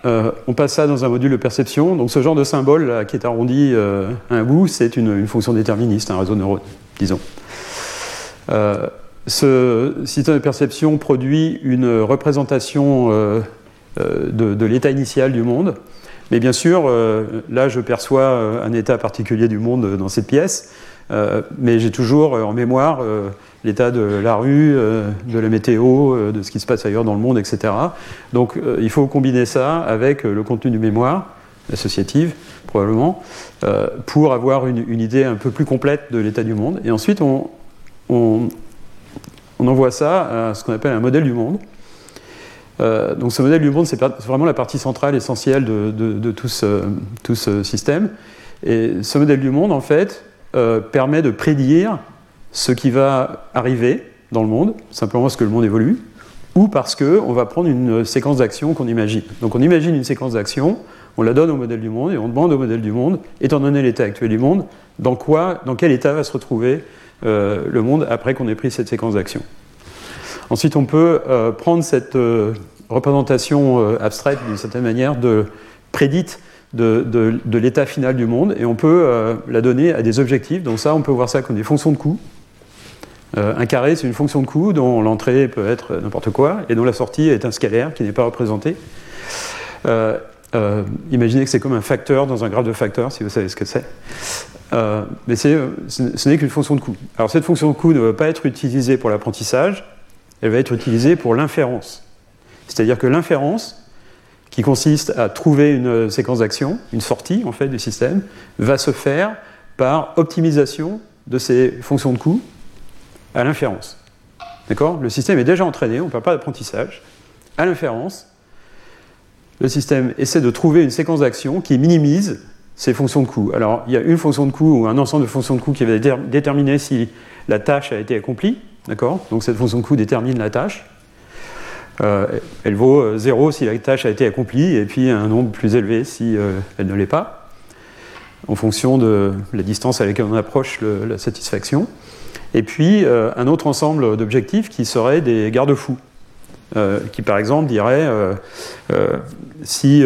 euh, on passe ça dans un module de perception. Donc ce genre de symbole qui est arrondi euh, à un bout, c'est une, fonction déterministe, un réseau de neurones, disons. Euh, ce système de perception produit une représentation de, l'état initial du monde. Mais bien sûr, là, je perçois un état particulier du monde dans cette pièce, mais j'ai toujours en mémoire l'état de la rue, euh, de la météo, euh, de ce qui se passe ailleurs dans le monde, etc. Donc euh, il faut combiner ça avec le contenu du mémoire, associative probablement, pour avoir une, idée un peu plus complète de l'état du monde. Et ensuite on, envoie ça à ce qu'on appelle un modèle du monde. donc ce modèle du monde, c'est vraiment la partie centrale, essentielle de, tout, ce, système. Et ce modèle du monde, en fait, permet de prédire ce qui va arriver dans le monde, simplement parce que le monde évolue, ou parce qu'on va prendre une séquence d'actions qu'on imagine. Donc on imagine une séquence d'actions, on la donne au modèle du monde, et on demande au modèle du monde, étant donné l'état actuel du monde, dans, quoi, dans quel état va se retrouver euh, le monde après qu'on ait pris cette séquence d'actions. Ensuite, on peut euh, prendre cette euh, représentation abstraite, d'une certaine manière, de prédite de, l'état final du monde et on peut euh, la donner à des objectifs. Donc ça, on peut voir ça comme des fonctions de coût. Euh, un carré, c'est une fonction de coût dont l'entrée peut être n'importe quoi et dont la sortie est un scalaire qui n'est pas représenté. Euh, imaginez que c'est comme un facteur dans un graphe de facteurs, si vous savez ce que c'est. mais ce n'est qu'une fonction de coût. Alors cette fonction de coût ne va pas être utilisée pour l'apprentissage, elle va être utilisée pour l'inférence. C'est-à-dire que l'inférence, qui consiste à trouver une séquence d'actions, une sortie en fait du système, va se faire par optimisation de ces fonctions de coût à l'inférence. D'accord? Le système est déjà entraîné, on ne parle pas d'apprentissage. À l'inférence, le système essaie de trouver une séquence d'actions qui minimise ces fonctions de coût. Alors, il y a une fonction de coût ou un ensemble de fonctions de coût qui va déterminer si la tâche a été accomplie. D'accord? Donc, cette fonction de coût détermine la tâche. Euh, elle vaut 0 euh, si la tâche a été accomplie, et puis un nombre plus élevé si euh, elle ne l'est pas, en fonction de la distance à laquelle on approche la satisfaction. Et puis un autre ensemble d'objectifs qui seraient des garde-fous, qui par exemple dirait si,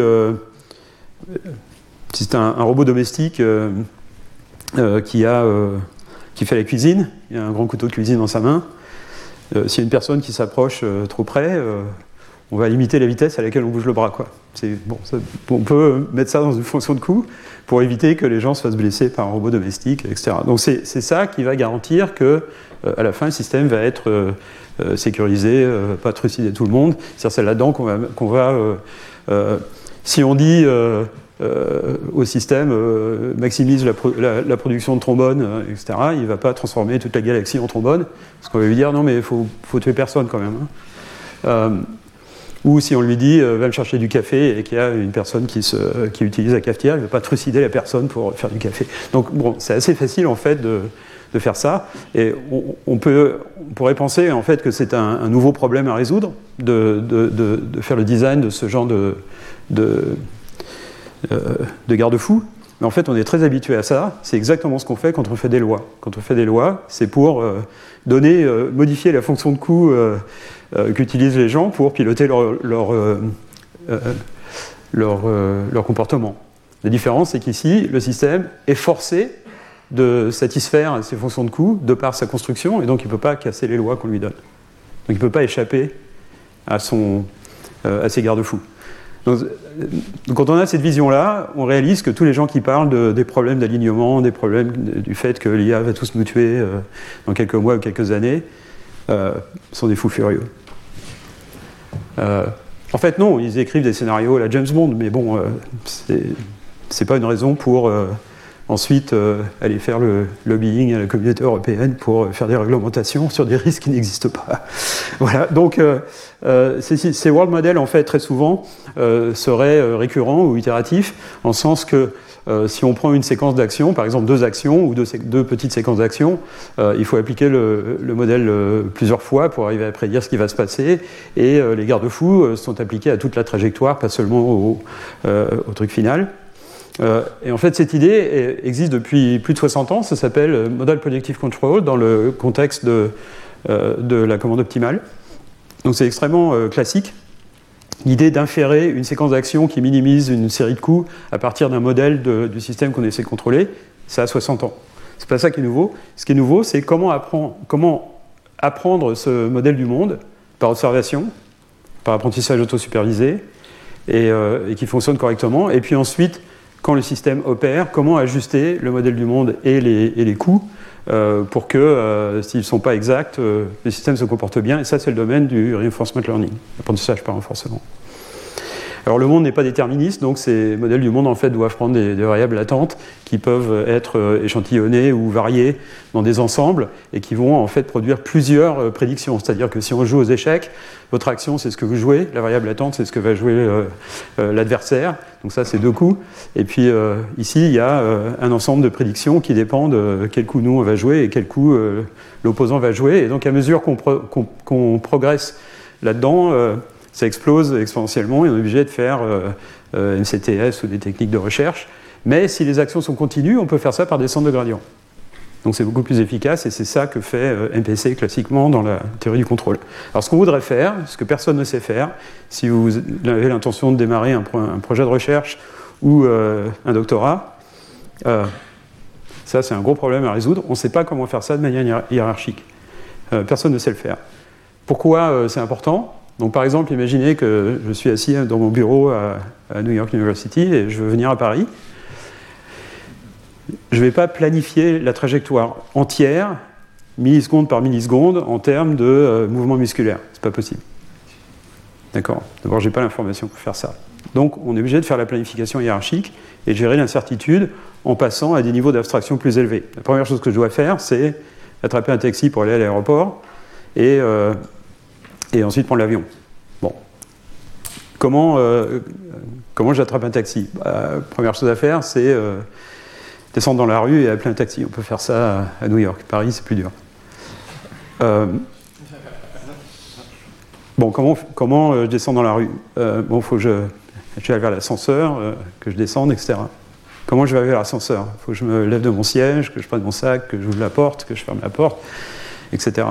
c'est un, robot domestique qui, a, qui fait la cuisine, il a un grand couteau de cuisine dans sa main, euh, s'il y a une personne qui s'approche euh, trop près, euh, on va limiter la vitesse à laquelle on bouge le bras. On peut mettre ça dans une fonction de coût pour éviter que les gens se fassent blesser par un robot domestique, etc. Donc c'est ça qui va garantir que à la fin le système va être sécurisé, pas trucider tout le monde. C'est là-dedans qu'on va, qu'on va si on dit euh, au système euh, maximise la, production de trombones, euh, etc., il ne va pas transformer toute la galaxie en trombone, parce qu'on va lui dire non mais il faut, tuer personne quand même. Hein. ou si on lui dit va me chercher du café et qu'il y a une personne qui, utilise la cafetière, il ne va pas trucider la personne pour faire du café. Donc bon, c'est assez facile en fait de, faire ça. Et on, pourrait penser en fait que c'est un, nouveau problème à résoudre de, faire le design de ce genre de, euh, de garde-fous. Mais en fait, on est très habitué à ça. C'est exactement ce qu'on fait quand on fait des lois. Quand on fait des lois, c'est pour euh, donner, euh, modifier la fonction de coût qu'utilisent les gens pour piloter leur, leur, comportement. La différence, c'est qu'ici, le système est forcé de satisfaire ces fonctions de coût de par sa construction, et donc il ne peut pas casser les lois qu'on lui donne. Donc il ne peut pas échapper à, son, à ses garde-fous. Donc, quand on a cette vision-là, on réalise que tous les gens qui parlent des problèmes d'alignement, des problèmes du fait que l'IA va tous nous tuer euh, dans quelques mois ou quelques années, euh, sont des fous furieux. Euh, en fait, non, ils écrivent des scénarios à la James Bond, mais bon, c'est pas une raison pour Ensuite, euh, aller faire le lobbying à la communauté européenne pour euh, faire des réglementations sur des risques qui n'existent pas. voilà. Donc, euh, ces, world models, en fait, très souvent, seraient récurrents ou itératifs, en sens que si on prend une séquence d'actions, par exemple deux actions ou deux, petites séquences d'actions, il faut appliquer le, modèle plusieurs fois pour arriver à prédire ce qui va se passer. Et les garde-fous sont appliqués à toute la trajectoire, pas seulement au truc final. Euh, et en fait, cette idée existe depuis plus de 60 ans. Ça s'appelle euh, Model Predictive Control dans le contexte euh, de la commande optimale. Donc c'est extrêmement classique. L'idée d'inférer une séquence d'actions qui minimise une série de coûts à partir d'un modèle du système qu'on essaie de contrôler, ça a 60 ans. C'est pas ça qui est nouveau. Ce qui est nouveau, c'est comment, apprendre, comment apprendre ce modèle du monde par observation, par apprentissage autosupervisé, et, et qui fonctionne correctement. Et puis ensuite, quand le système opère, comment ajuster le modèle du monde et les, coûts euh, pour que, euh, s'ils ne sont pas exacts, euh, le système se comporte bien. Et ça, c'est le domaine du reinforcement learning, l'apprentissage par renforcement. Alors le monde n'est pas déterministe, donc ces modèles du monde en fait doivent prendre des, variables latentes qui peuvent être euh, échantillonnées ou variées dans des ensembles et qui vont en fait produire plusieurs euh, prédictions. C'est-à-dire que si on joue aux échecs, votre action c'est ce que vous jouez, la variable latente c'est ce que va jouer euh, l'adversaire. Donc ça c'est deux coups. Et puis ici il y a un ensemble de prédictions qui dépendent de quel coup nous on va jouer et quel coup l'opposant va jouer. Et donc à mesure qu'on progresse là-dedans, ça explose exponentiellement et on est obligé de faire euh, euh, MCTS ou des techniques de recherche. Mais si les actions sont continues, on peut faire ça par descente de gradient. Donc c'est beaucoup plus efficace et c'est ça que fait euh, MPC classiquement dans la théorie du contrôle. Alors ce qu'on voudrait faire, ce que personne ne sait faire, si vous avez l'intention de démarrer un, projet de recherche ou un doctorat. ça, c'est un gros problème à résoudre. On ne sait pas comment faire ça de manière hiérarchique. personne ne sait le faire. Pourquoi c'est important? Donc par exemple, imaginez que je suis assis dans mon bureau à, New York University et je veux venir à Paris. Je ne vais pas planifier la trajectoire entière, milliseconde par milliseconde, en termes de euh, mouvement musculaire. C'est pas possible. D'accord? D'abord, je n'ai pas l'information pour faire ça. Donc on est obligé de faire la planification hiérarchique et gérer l'incertitude en passant à des niveaux d'abstraction plus élevés. La première chose que je dois faire, c'est attraper un taxi pour aller à l'aéroport et euh, et ensuite prendre l'avion. Bon. Comment, euh, comment j'attrape un taxi? Bah, Première chose à faire, c'est euh, descendre dans la rue et appeler un taxi. On peut faire ça à, New York. Paris, c'est plus dur. Euh, bon, comment, comment je descends dans la rue? Bon, faut que je, je vers l'ascenseur, que je descende, etc. Comment je vais vers l'ascenseur? Il faut que je me lève de mon siège, que je prenne mon sac, que j'ouvre la porte, que je ferme la porte, etc.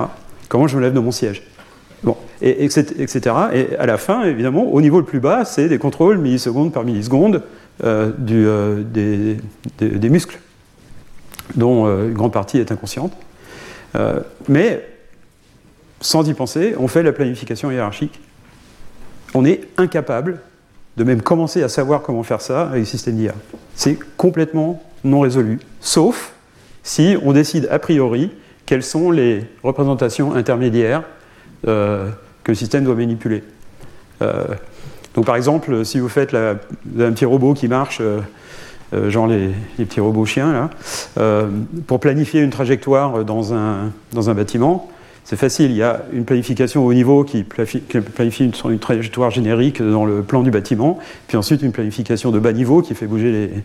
Comment je me lève de mon siège? Et, etc. Et à la fin, évidemment, au niveau le plus bas, c'est des contrôles millisecondes par milliseconde euh, euh, des, muscles, dont euh, une grande partie est inconsciente. mais sans y penser, on fait la planification hiérarchique. On est incapable de même commencer à savoir comment faire ça avec le système d'IA. C'est complètement non résolu, sauf si on décide a priori quelles sont les représentations intermédiaires euh, que le système doit manipuler. Euh, donc par exemple, si vous faites un petit robot qui marche, euh, genre les, petits robots chiens, là, pour planifier une trajectoire dans un, dans un bâtiment, c'est facile, il y a une planification au niveau qui planifie, une, trajectoire générique dans le plan du bâtiment, puis ensuite une planification de bas niveau qui fait bouger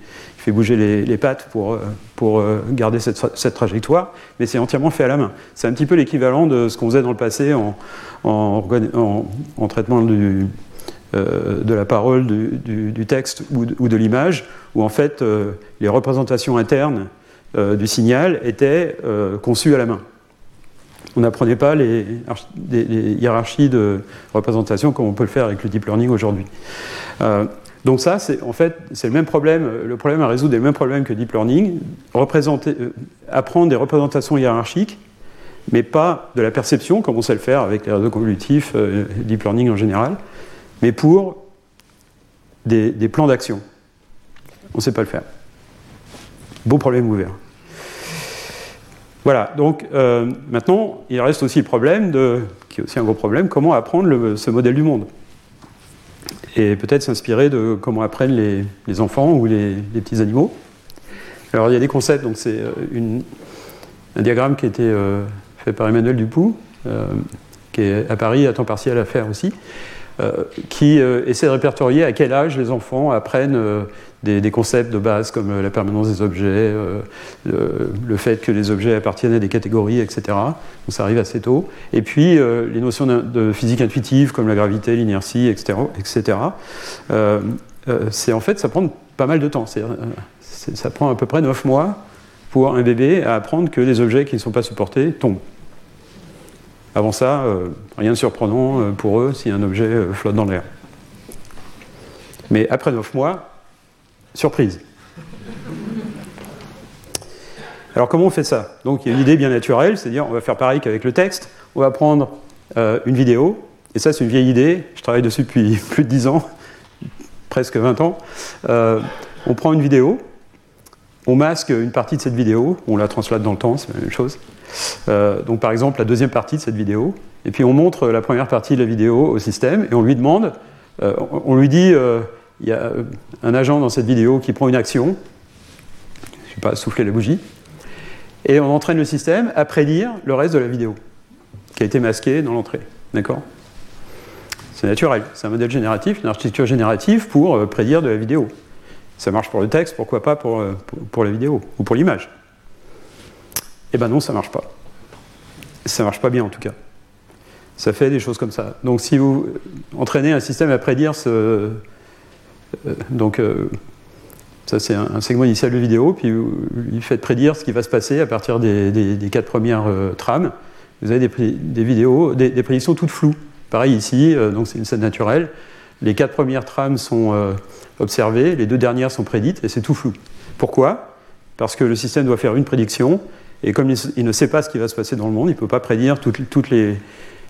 les, pattes pour, pour garder cette, trajectoire, mais c'est entièrement fait à la main. C'est un petit peu l'équivalent de ce qu'on faisait dans le passé en, en, traitement euh, de la parole, du, texte ou de, l'image, où en fait euh, les représentations internes euh, du signal étaient conçues à la main. On n'apprenait pas les, hiérarchies de représentation comme on peut le faire avec le deep learning aujourd'hui. Euh, donc ça, c'est en fait, c'est le même problème. Le problème à résoudre est le même problème que deep learning. Euh, apprendre des représentations hiérarchiques, mais pas de la perception, comme on sait le faire avec les réseaux convolutifs, euh, deep learning en général, mais pour des, des plans d'action. On ne sait pas le faire. Beau problème ouvert. Voilà, donc euh, maintenant, il reste aussi le problème, de, qui est aussi un gros problème, comment apprendre ce modèle du monde. Et peut-être s'inspirer de comment apprennent les, enfants ou les, petits animaux. Alors il y a des concepts, donc c'est euh, un diagramme qui a été euh, fait par Emmanuel Dupoux, qui est à Paris à temps partiel à faire aussi, qui essaie de répertorier à quel âge les enfants apprennent des, concepts de base comme euh, la permanence des objets, euh, le, fait que les objets appartiennent à des catégories, etc. Ça arrive assez tôt. Et puis euh, les notions de, physique intuitive comme la gravité, l'inertie, etc. etc. c'est en fait, ça prend pas mal de temps. ça prend à peu près 9 mois pour un bébé à apprendre que les objets qui ne sont pas supportés tombent. Avant ça, rien de surprenant pour eux si un objet flotte dans l'air. Mais après 9 mois, Surprise. Alors comment on fait ça? Donc il y a une idée bien naturelle, c'est-à-dire on va faire pareil qu'avec le texte, on va prendre euh, une vidéo, et ça c'est une vieille idée, je travaille dessus depuis plus de 10 ans, presque 20 ans. Euh, on prend une vidéo, on masque une partie de cette vidéo, on la translate dans le temps, c'est la même chose. Euh, donc par exemple la deuxième partie de cette vidéo, et puis on montre la première partie de la vidéo au système, et on lui demande, on lui dit il y a un agent dans cette vidéo qui prend une action, je ne sais pas, souffler la bougie, et on entraîne le système à prédire le reste de la vidéo, qui a été masqué dans l'entrée. D'accord? C'est naturel, c'est un modèle génératif, une architecture générative pour euh, prédire de la vidéo. Ça marche pour le texte, pourquoi pas pour, euh, pour, la vidéo, ou pour l'image Eh ben non, ça marche pas. Ça marche pas bien en tout cas. Ça fait des choses comme ça. Donc si vous entraînez un système à prédire ce, euh, donc, euh, ça, c'est un, segment initial de vidéo, puis il fait prédire ce qui va se passer à partir des, quatre premières euh, trames. Vous avez des, vidéos, des, prédictions toutes floues. Pareil ici, donc c'est une scène naturelle. les quatre premières trames sont euh, observées, les deux dernières sont prédites, et c'est tout flou. Pourquoi? Parce que le système doit faire une prédiction, et comme il ne sait pas ce qui va se passer dans le monde, il ne peut pas prédire toutes, toutes les,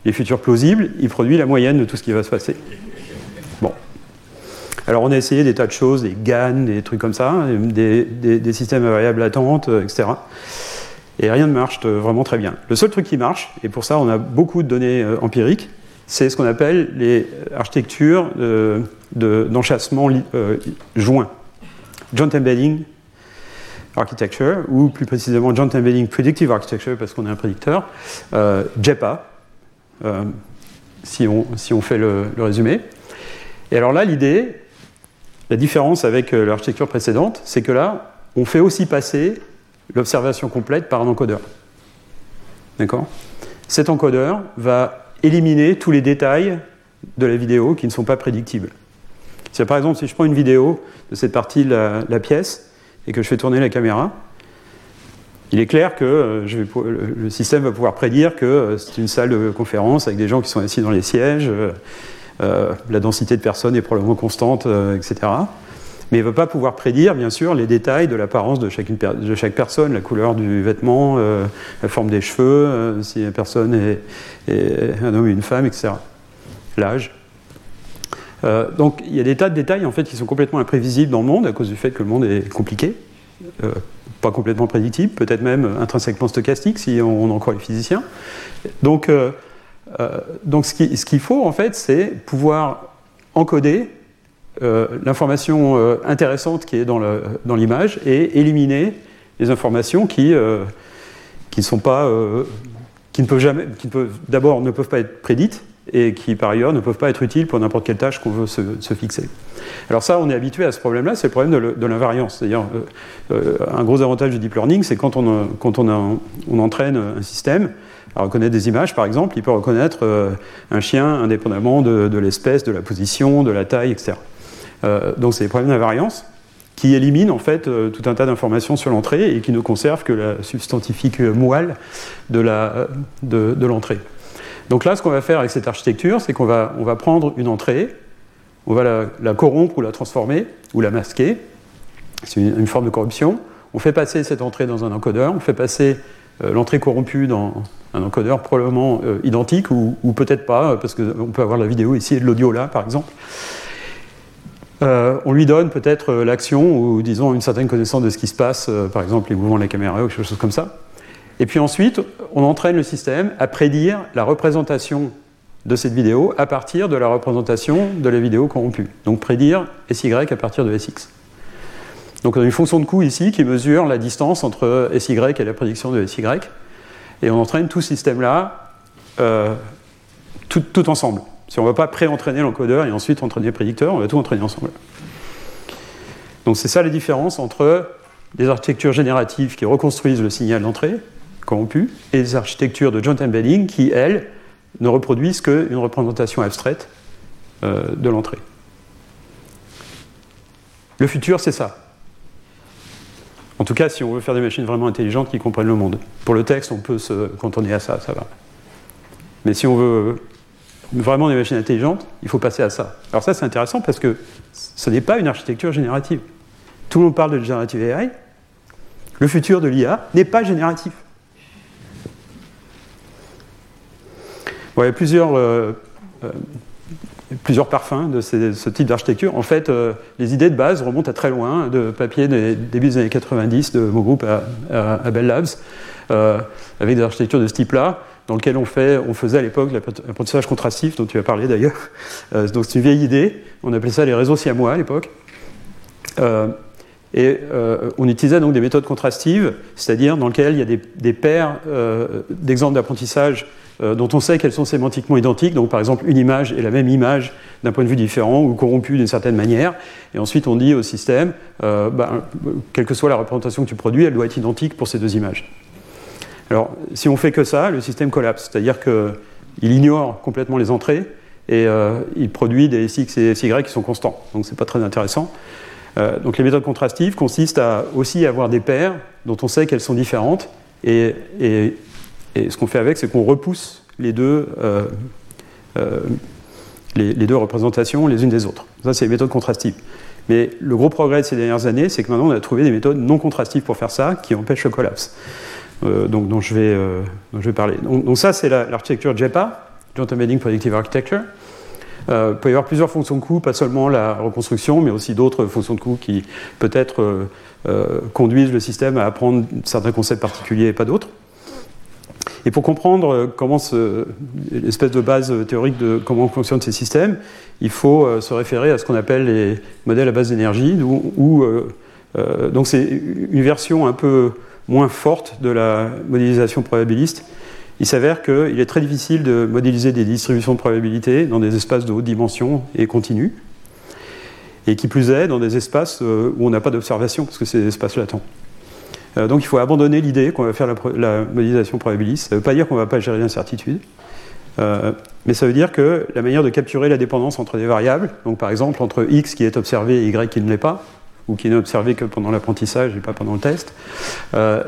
les futurs plausibles, il produit la moyenne de tout ce qui va se passer. Alors on a essayé des tas de choses, des GAN, des trucs comme ça, des, systèmes à variables latentes, etc. Et rien ne marche vraiment très bien. Le seul truc qui marche, et pour ça on a beaucoup de données euh, empiriques, c'est ce qu'on appelle les architectures d'enchassement de, euh, joint. Joint Embedding Architecture, ou plus précisément Joint Embedding Predictive Architecture, parce qu'on est un prédicteur, euh, JEPA, euh, si, on, si, on, fait le, résumé. Et alors là, l'idée, la différence avec euh, l'architecture précédente, c'est que là, on fait aussi passer l'observation complète par un encodeur. D'accord? Cet encodeur va éliminer tous les détails de la vidéo qui ne sont pas prédictibles. par exemple, si je prends une vidéo de cette partie de la pièce et que je fais tourner la caméra, il est clair que euh, le système va pouvoir prédire que euh, c'est une salle de conférence avec des gens qui sont assis dans les sièges, la densité de personnes est probablement constante, etc. Mais il ne va pas pouvoir prédire, bien sûr, les détails de l'apparence de, chaque personne, la couleur du vêtement, la forme des cheveux, si la personne est, un homme ou une femme, etc. L'âge. donc il y a des tas de détails en fait qui sont complètement imprévisibles dans le monde à cause du fait que le monde est compliqué pas complètement prédictible, peut-être même intrinsèquement stochastique si on, en croit les physiciens. Donc, euh, euh, donc ce qu'il faut en fait, c'est pouvoir encoder euh, l'information intéressante qui est dans l'image et éliminer les informations qui, qui, sont pas, qui ne peuvent jamais, qui d'abord ne peuvent pas être prédites et qui par ailleurs ne peuvent pas être utiles pour n'importe quelle tâche qu'on veut se, fixer. Alors ça, on est habitué à ce problème-là, c'est le problème de l'invariance. C'est-à-dire, euh, euh, un gros avantage du deep learning, c'est quand, on, quand on, on, entraîne un système à reconnaître des images, par exemple, il peut reconnaître euh, un chien indépendamment de, l'espèce, de la position, de la taille, etc. donc c'est des problèmes d'invariance qui éliminent en fait tout un tas d'informations sur l'entrée et qui ne conservent que la substantifique moelle de l'entrée. Donc là, ce qu'on va faire avec cette architecture, c'est qu'on va, prendre une entrée, on va la, corrompre ou la transformer, ou la masquer. C'est une, forme de corruption. On fait passer cette entrée dans un encodeur, on fait passer euh, l'entrée corrompue dans un encodeur probablement euh, identique, ou, peut-être pas, parce qu'on peut avoir la vidéo ici et de l'audio là, par exemple. Euh, on lui donne peut-être l'action ou disons une certaine connaissance de ce qui se passe, par exemple les mouvements de la caméra ou quelque chose comme ça. Et puis ensuite, on entraîne le système à prédire la représentation de cette vidéo à partir de la représentation de la vidéo corrompue. Donc prédire SY à partir de SX. Donc on a une fonction de coût ici qui mesure la distance entre SY et la prédiction de SY. Et on entraîne tout ce système-là euh, tout, ensemble. Si on ne va pas pré-entraîner l'encodeur et ensuite entraîner le prédicteur, on va tout entraîner ensemble. Donc c'est ça la différence entre des architectures génératives qui reconstruisent le signal d'entrée corrompues, et des architectures de joint embedding qui, elles, ne reproduisent qu'une représentation abstraite euh, de l'entrée. Le futur, c'est ça. En tout cas, si on veut faire des machines vraiment intelligentes qui comprennent le monde. Pour le texte, on peut se cantonner à ça, ça va. Mais si on veut vraiment des machines intelligentes, il faut passer à ça. Alors ça, c'est intéressant parce que ce n'est pas une architecture générative. Tout le monde parle de générative AI. Le futur de l'IA n'est pas génératif. il y a plusieurs, euh, euh, plusieurs parfums de ce type d'architecture. En fait, euh, les idées de base remontent à très loin, de papier des début des années 90 de mon groupe à, Bell Labs, avec des architectures de ce type-là, dans lesquelles on, faisait à l'époque l'apprentissage contrastif, dont tu as parlé d'ailleurs. donc c'est une vieille idée, on appelait ça les réseaux siamois à l'époque. Et on utilisait donc des méthodes contrastives, c'est-à-dire dans lesquelles il y a des, paires d'exemples d'apprentissage euh, dont on sait qu'elles sont sémantiquement identiques. Donc, par exemple, une image est la même image d'un point de vue différent ou corrompue d'une certaine manière. Et ensuite, on dit au système, euh, ben, quelle que soit la représentation que tu produis, elle doit être identique pour ces deux images. Alors, si on fait que ça, le système collapse. C'est-à-dire qu'il ignore complètement les entrées et euh, il produit des SX et SY qui sont constants. Donc, c'est pas très intéressant. donc, les méthodes contrastives consistent à aussi avoir des paires dont on sait qu'elles sont différentes et et ce qu'on fait avec, c'est qu'on repousse les deux, euh, euh, les, deux représentations les unes des autres. Ça, c'est les méthodes contrastives. Mais le gros progrès de ces dernières années, c'est que maintenant on a trouvé des méthodes non contrastives pour faire ça, qui empêchent le collapse. Euh, donc, dont, je vais, euh, je vais parler. Donc, ça, c'est l'architecture JEPA, Joint Embedding Predictive Architecture. Il peut y avoir plusieurs fonctions de coût, pas seulement la reconstruction, mais aussi d'autres fonctions de coût qui peut-être conduisent le système à apprendre certains concepts particuliers et pas d'autres. Et pour comprendre euh, comment l'espèce de base théorique de comment fonctionnent ces systèmes, il faut euh, se référer à ce qu'on appelle les modèles à base d'énergie, euh, donc c'est une version un peu moins forte de la modélisation probabiliste. Il s'avère qu'il est très difficile de modéliser des distributions de probabilité dans des espaces de haute dimension et continue, et qui plus est dans des espaces où on n'a pas d'observation, parce que c'est des espaces latents. Euh, donc il faut abandonner l'idée qu'on va faire la, modélisation probabiliste. Ça ne veut pas dire qu'on ne va pas gérer l'incertitude, euh, mais ça veut dire que la manière de capturer la dépendance entre des variables, donc par exemple entre x qui est observé et y qui ne l'est pas, ou qui n'est observé que pendant l'apprentissage et pas pendant le test, euh,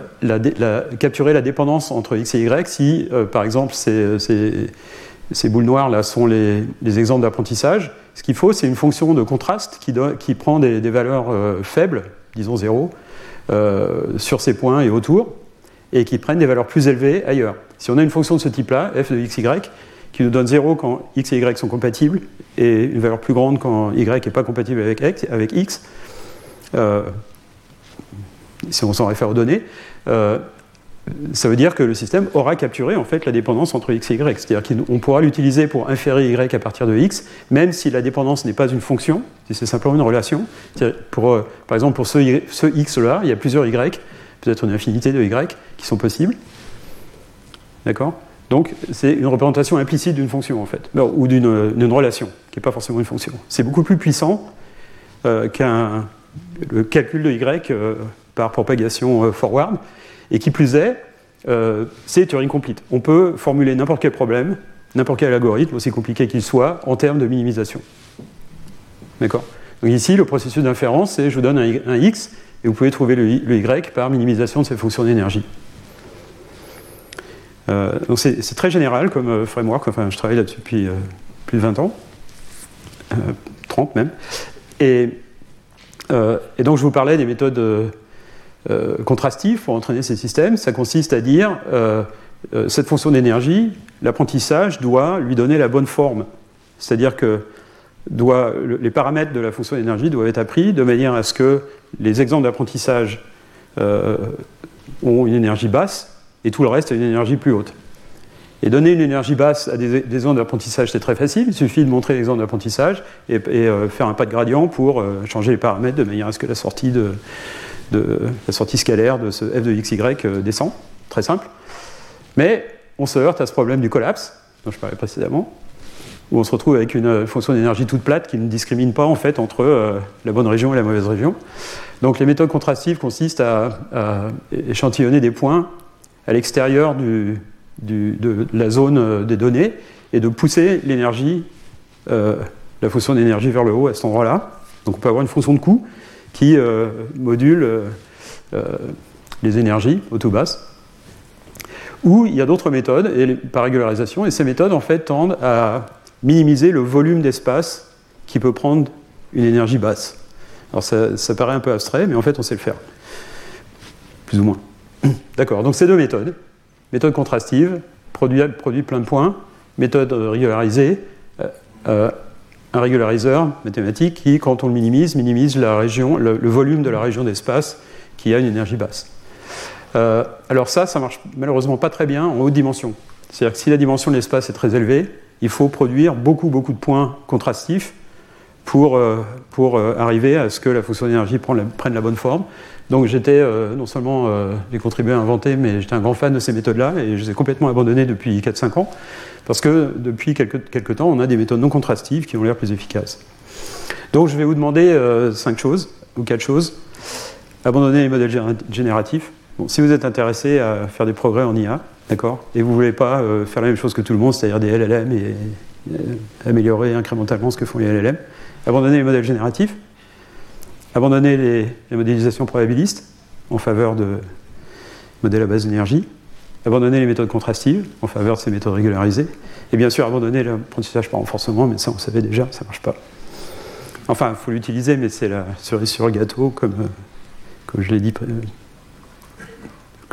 capturer la dépendance entre x et y si, par exemple, ces, boules noires là sont les, exemples d'apprentissage, ce qu'il faut, c'est une fonction de contraste qui, prend des, des valeurs faibles, disons 0, euh, sur ces points et autour, et qui prennent des valeurs plus élevées ailleurs. Si on a une fonction de ce type-là, f de x, y, qui nous donne 0 quand x et y sont compatibles, et une valeur plus grande quand y n'est pas compatible avec x, avec x euh, si on s'en réfère aux données, euh, ça veut dire que le système aura capturé en fait la dépendance entre x et y. C'est-à-dire qu'on pourra l'utiliser pour inférer y à partir de x, même si la dépendance n'est pas une fonction, si c'est simplement une relation. Euh, par exemple, pour ce, x-là, il y a plusieurs y, peut-être une infinité de y qui sont possibles. D'accord? Donc c'est une représentation implicite d'une fonction en fait, ou d'une relation, qui n'est pas forcément une fonction. C'est beaucoup plus puissant euh, qu'un calcul de y euh, par propagation forward et qui plus est, euh, c'est Turing complete. On peut formuler n'importe quel problème, n'importe quel algorithme, aussi compliqué qu'il soit, en termes de minimisation. D'accord? Donc ici, le processus d'inférence, c'est je vous donne un, x, et vous pouvez trouver le, y par minimisation de ces fonctions d'énergie. Euh, donc c'est très général comme euh, framework, enfin je travaille là-dessus depuis plus de 20 ans, 30 même. Et, donc je vous parlais des méthodes contrastif pour entraîner ces systèmes, ça consiste à dire euh, euh, cette fonction d'énergie, l'apprentissage doit lui donner la bonne forme. C'est-à-dire que doit, les paramètres de la fonction d'énergie doivent être appris de manière à ce que les exemples d'apprentissage ont une énergie basse et tout le reste a une énergie plus haute. Et donner une énergie basse à des, ondes d'apprentissage, c'est très facile. Il suffit de montrer l'exemple d'apprentissage et faire un pas de gradient pour changer les paramètres de manière à ce que la sortie de, de la sortie scalaire de ce f de xy euh, descend, très simple. Mais on se heurte à ce problème du collapse, dont je parlais précédemment, où on se retrouve avec une euh, fonction d'énergie toute plate qui ne discrimine pas en fait entre euh, la bonne région et la mauvaise région. Donc les méthodes contrastives consistent à, échantillonner des points à l'extérieur de la zone des données et de pousser l'énergie, la fonction d'énergie vers le haut à cet endroit-là. Donc on peut avoir une fonction de coût qui euh, module euh, euh, les énergies auto-basses. Ou il y a d'autres méthodes par régularisation, et ces méthodes en fait tendent à minimiser le volume d'espace qui peut prendre une énergie basse. Alors ça, paraît un peu abstrait, mais en fait on sait le faire. Plus ou moins. D'accord, donc ces deux méthodes. Méthode contrastive, produit plein de points, méthode régularisée, un régulariseur mathématique qui, quand on le minimise, minimise la région, le, volume de la région d'espace qui a une énergie basse. Euh, alors ça, ça marche malheureusement pas très bien en haute dimension. C'est-à-dire que si la dimension de l'espace est très élevée, il faut produire beaucoup, beaucoup de points contrastifs pour, euh, pour euh, arriver à ce que la fonction d'énergie prenne la bonne forme. Donc j'étais, non seulement j'ai contribué à inventer, mais j'étais un grand fan de ces méthodes-là et je les ai complètement abandonnées depuis 4-5 ans. Parce que depuis quelques, temps, on a des méthodes non contrastives qui ont l'air plus efficaces. Donc je vais vous demander euh, cinq choses, ou quatre choses. Abandonner les modèles génératifs. si vous êtes intéressé à faire des progrès en IA, d'accord, et vous ne voulez pas euh, faire la même chose que tout le monde, c'est-à-dire des LLM et euh, améliorer incrémentalement ce que font les LLM, abandonner les modèles génératifs, abandonner les, modélisations probabilistes en faveur de modèles à base d'énergie, abandonner les méthodes contrastives en faveur de ces méthodes régularisées, et bien sûr abandonner l'apprentissage par renforcement, mais ça on savait déjà, ça ne marche pas. Enfin, il faut l'utiliser, mais c'est la cerise sur le gâteau, comme, euh, comme je l'ai dit,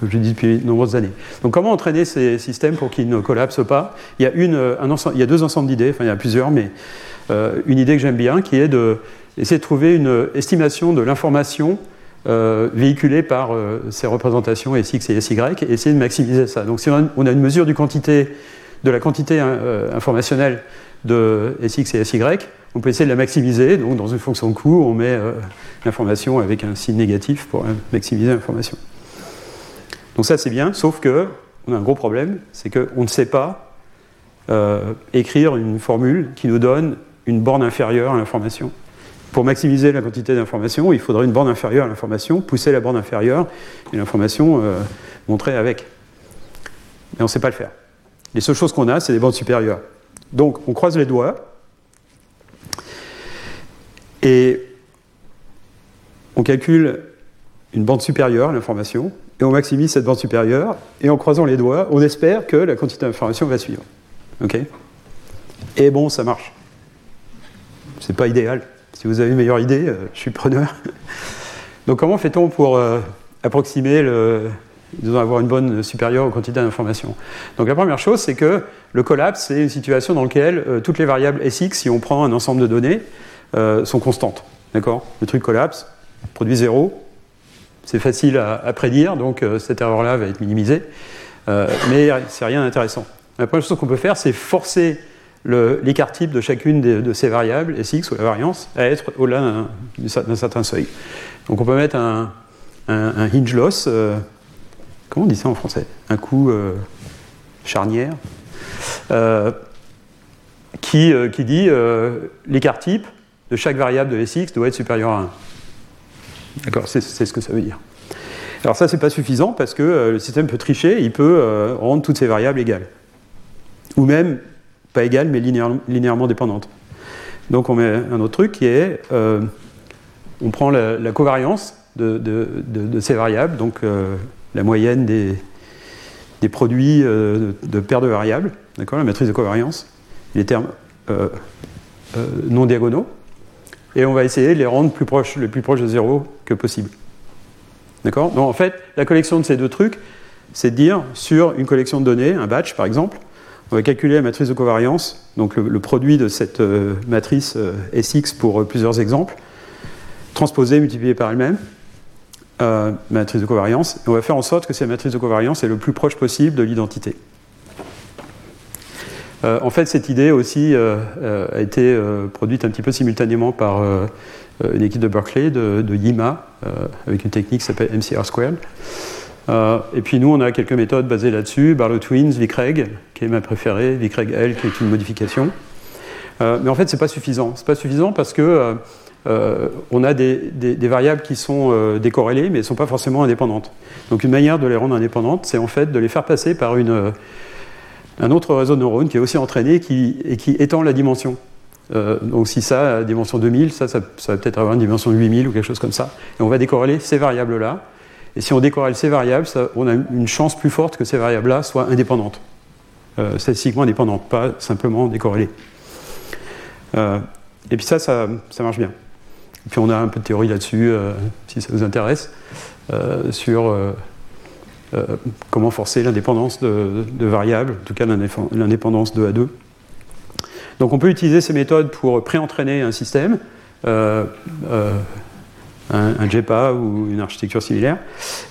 depuis de nombreuses années. Donc comment entraîner ces systèmes pour qu'ils ne collapsent pas? Il y, a ensemble, il y a deux ensembles d'idées, enfin il y a plusieurs, mais euh, une idée que j'aime bien qui est d'essayer de, de trouver une estimation de l'information euh, véhiculée par ces représentations SX et SY et essayer de maximiser ça. Donc si on a, une mesure de la quantité informationnelle de SX et SY, on peut essayer de la maximiser. Donc, dans une fonction de coût, on met euh, l'information avec un signe négatif pour maximiser l'information. Donc, ça, c'est bien, sauf que on a un gros problème c'est qu'on ne sait pas euh, écrire une formule qui nous donne une borne inférieure à l'information. Pour maximiser la quantité d'information, il faudrait une borne inférieure à l'information, pousser la borne inférieure et l'information euh, montrer avec. Mais on ne sait pas le faire. Les seules choses qu'on a, c'est des bornes supérieures. Donc, on croise les doigts et on calcule une bande supérieure à l'information, et on maximise cette bande supérieure, et en croisant les doigts, on espère que la quantité d'information va suivre. OK? Et bon, ça marche. C'est pas idéal. Si vous avez une meilleure idée, euh, je suis preneur. Donc comment fait-on pour euh, approximer le, disons, avoir une bonne supérieure aux quantités d'informations Donc la première chose, c'est que le collapse, c'est une situation dans laquelle euh, toutes les variables SX, si on prend un ensemble de données, sont constantes. D'accord? Le truc collapse, produit zéro. C'est facile à, prédire, donc euh, cette erreur-là va être minimisée. Mais c'est rien d'intéressant. La première chose qu'on peut faire, c'est forcer l'écart type de chacune de, ces variables, SX ou la variance, à être au-delà d'un certain seuil. Donc on peut mettre un, hinge loss, comment on dit ça en français? Un coup charnière, qui, qui, dit l'écart type de chaque variable de Sx doit être supérieur à 1. D'accord C'est ce que ça veut dire. Alors ça, c'est pas suffisant parce que euh, le système peut tricher, il peut euh, rendre toutes ces variables égales. Ou même, pas égales, mais linéairement dépendantes. Donc on met un autre truc qui est, euh, on prend la, covariance de, ces variables, donc la moyenne des, produits de, paires de variables, d'accord, la matrice de covariance, les termes non diagonaux, et on va essayer de les rendre plus proches, le plus proche de zéro que possible. D'accord? Donc en fait, la collection de ces deux trucs, c'est de dire sur une collection de données, un batch par exemple, on va calculer la matrice de covariance, donc le, produit de cette euh, matrice euh, SX pour euh, plusieurs exemples, transposer, multiplier par elle-même, matrice de covariance, et on va faire en sorte que cette matrice de covariance est le plus proche possible de l'identité. En fait, cette idée aussi a été produite un petit peu simultanément par une équipe de Berkeley, de, YIMA, avec une technique qui s'appelle MCR Squared. Et puis nous, on a quelques méthodes basées là-dessus, Barlow Twins, VCREG, qui est ma préférée, VCREG-L, qui est une modification. mais en fait, ce n'est pas suffisant. Ce n'est pas suffisant parce que on a des, variables qui sont décorrélées, mais ne sont pas forcément indépendantes. Donc une manière de les rendre indépendantes, c'est en fait de les faire passer par une, un autre réseau de neurones qui est aussi entraîné et qui étend la dimension. Euh, donc si ça a dimension 2000, ça, ça, va peut-être avoir une dimension 8000 ou quelque chose comme ça. Et on va décorréler ces variables-là. Et si on décorrèle ces variables, on a une chance plus forte que ces variables-là soient indépendantes. Euh, statistiquement indépendantes, pas simplement décorrélées. Euh, et puis ça, ça, marche bien. Et puis on a un peu de théorie là-dessus, si ça vous intéresse, sur euh, comment forcer l'indépendance de, variables, en tout cas l'indépendance 2 à 2. Donc on peut utiliser ces méthodes pour pré-entraîner un système, euh, euh, un, JPA ou une architecture similaire.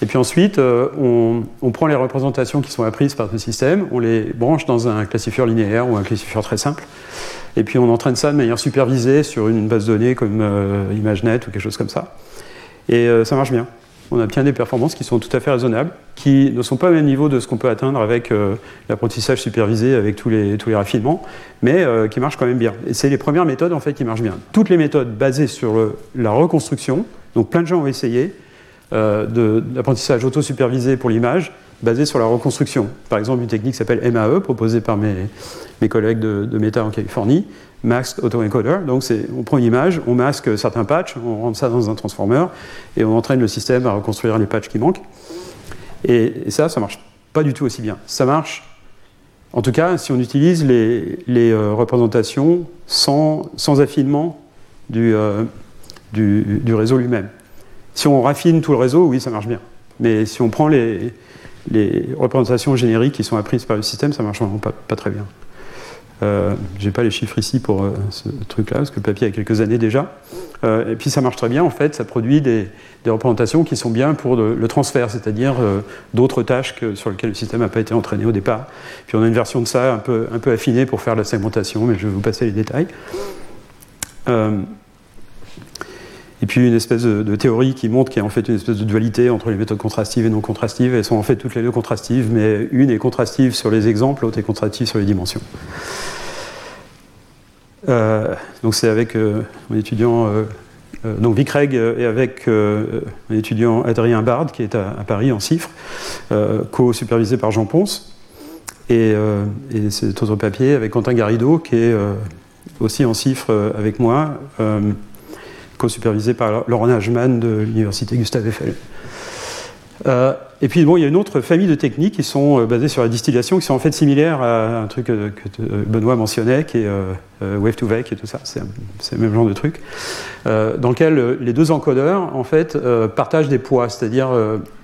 Et puis ensuite, on, prend les représentations qui sont apprises par ce système, on les branche dans un classifieur linéaire ou un classifieur très simple. Et puis on entraîne ça de manière supervisée sur une base de données comme ImageNet ou quelque chose comme ça. Et ça marche bien on obtient des performances qui sont tout à fait raisonnables, qui ne sont pas au même niveau de ce qu'on peut atteindre avec euh, l'apprentissage supervisé, avec tous les, tous les raffinements, mais euh, qui marchent quand même bien. Et c'est les premières méthodes en fait qui marchent bien. Toutes les méthodes basées sur la reconstruction, donc plein de gens ont essayé, euh, de, l'apprentissage auto-supervisé pour l'image, basé sur la reconstruction. Par exemple, une technique s'appelle MAE, proposée par mes, collègues de, Meta en Californie, Masked Autoencoder. Donc on prend une image, on masque certains patchs, on rentre ça dans un transformer et on entraîne le système à reconstruire les patchs qui manquent. Et, ça, ça marche pas du tout aussi bien. Ça marche, en tout cas, si on utilise les, euh, représentations sans, sans affinement du, du, réseau lui-même. Si on raffine tout le réseau, oui, ça marche bien. Mais si on prend les, représentations génériques qui sont apprises par le système, ça marche vraiment pas, très bien. Euh, je n'ai pas les chiffres ici pour euh, ce truc-là, parce que le papier a quelques années déjà. Euh, et puis ça marche très bien, en fait, ça produit des, représentations qui sont bien pour le, transfert, c'est-à-dire d'autres tâches sur lesquelles le système n'a pas été entraîné au départ. Puis on a une version de ça un peu, un peu affinée pour faire la segmentation, mais je vais vous passer les détails. Et puis une espèce de, théorie qui montre qu'il y a en fait une espèce de dualité entre les méthodes contrastives et non contrastives. Elles sont en fait toutes les deux contrastives, mais une est contrastive sur les exemples, l'autre est contrastive sur les dimensions. Euh, donc c'est avec euh, mon étudiant euh, donc Vic Reg et avec mon étudiant Adrien Bard qui est à, Paris en CIFRE, co-supervisé par Jean Ponce. Et, et cet autre papier avec Quentin Garrido qui est aussi en CIFRE avec moi co-supervisé par Laurent Nagemann de l'université Gustave Eiffel. Euh, et puis bon, il y a une autre famille de techniques qui sont euh, basées sur la distillation, qui sont en fait similaires à un truc que, Benoît mentionnait, qui est euh, wave to wake et tout ça. C'est le même genre de truc, dans lequel les deux encodeurs en fait partagent des poids, c'est-à-dire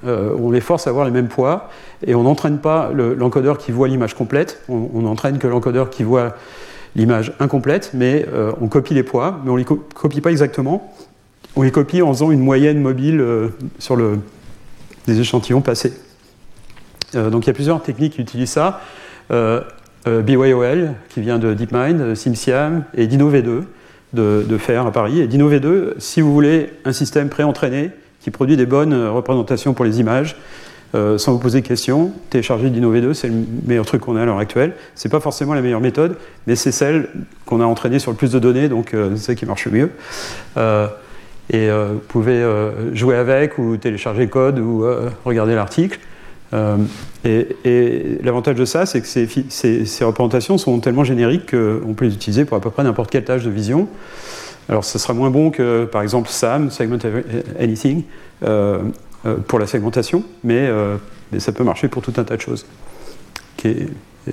on les force à avoir les mêmes poids et on n'entraîne pas l'encodeur qui voit l'image complète, on, on entraîne que l'encodeur qui voit l'image incomplète, mais euh, on copie les poids, mais on ne les copie pas exactement. On les copie en faisant une moyenne mobile euh, sur le, des échantillons passés. Euh, donc il y a plusieurs techniques qui utilisent ça. BYOL, qui vient de DeepMind, SimSiam, et DinoV2, de, de faire à Paris. Et DinoV2, si vous voulez un système pré-entraîné qui produit des bonnes représentations pour les images, euh, sans vous poser de questions, télécharger DinoV2, c'est le meilleur truc qu'on a à l'heure actuelle. C'est pas forcément la meilleure méthode, mais c'est celle qu'on a entraînée sur le plus de données, donc euh, c'est celle qui marche le mieux. Euh, et vous pouvez jouer avec ou télécharger le code ou regarder l'article. et, l'avantage de ça, c'est que ces, représentations sont tellement génériques qu'on peut les utiliser pour à peu près n'importe quelle tâche de vision. Alors, ce sera moins bon que, par exemple, SAM, Segment Anything, pour la segmentation, euh, mais, ça peut marcher pour tout un tas de choses.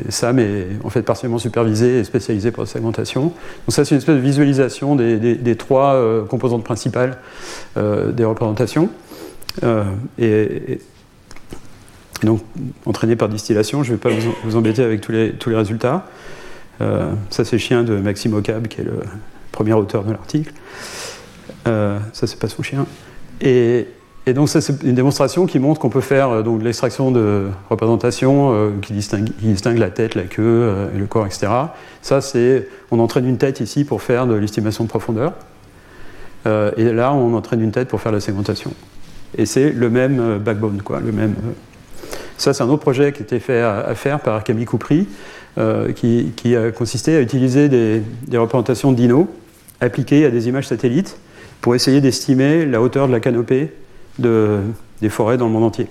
SAM est en fait partiellement supervisé et spécialisé pour la segmentation. Donc ça, c'est une espèce de visualisation des, trois euh, composantes principales des représentations. Et, donc, entraîné par distillation, je ne vais pas vous, embêter avec tous les, résultats. ça, c'est chien de Maxime Ocab, qui est le premier auteur de l'article. ça, c'est pas son chien. Et, et donc ça c'est une démonstration qui montre qu'on peut faire euh, donc, de l'extraction de représentation euh, qui, distingue, la tête, la queue euh, et le corps, etc. Ça c'est, on entraîne une tête ici pour faire de l'estimation de profondeur. et là on entraîne une tête pour faire la segmentation. Et c'est le même backbone, quoi, le même. Ça c'est un autre projet qui était fait à, faire par Camille Coupry, qui, a consisté à utiliser des, des représentations d'INO appliquées à des images satellites pour essayer d'estimer la hauteur de la canopée de, des forêts dans le monde entier.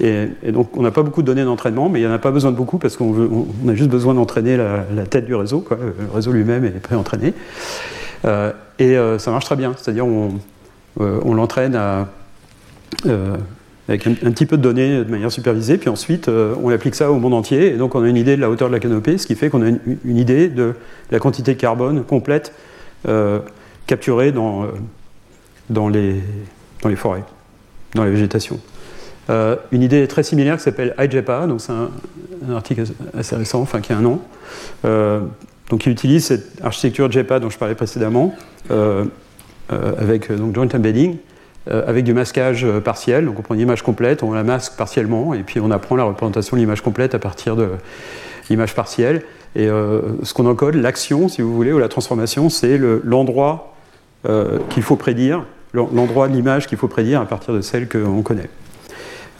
Et, donc on n'a pas beaucoup de données d'entraînement, mais il n'y en a pas besoin de beaucoup parce qu'on on a juste besoin d'entraîner la, tête du réseau. Quoi. Le réseau lui-même est pré-entraîné. Euh, et euh, ça marche très bien, c'est-à-dire on, euh, l'entraîne avec un, petit peu de données de manière supervisée, puis ensuite on applique ça au monde entier, et donc on a une idée de la hauteur de la canopée, ce qui fait qu'on a une, idée de la quantité de carbone complète capturée dans les forêts dans la végétation. Euh, une idée très similaire qui s'appelle IJPA, donc c'est un, article assez récent, enfin qui a un nom. Euh, donc il utilise cette architecture JPA dont je parlais précédemment, euh, avec donc joint embedding, avec du masquage partiel. Donc on prend une image complète, on la masque partiellement, et puis on apprend la représentation de l'image complète à partir de l'image partielle. Et ce qu'on encode, l'action, si vous voulez, ou la transformation, c'est l'endroit qu'il faut prédire l'endroit de l'image qu'il faut prédire à partir de celle qu'on connaît.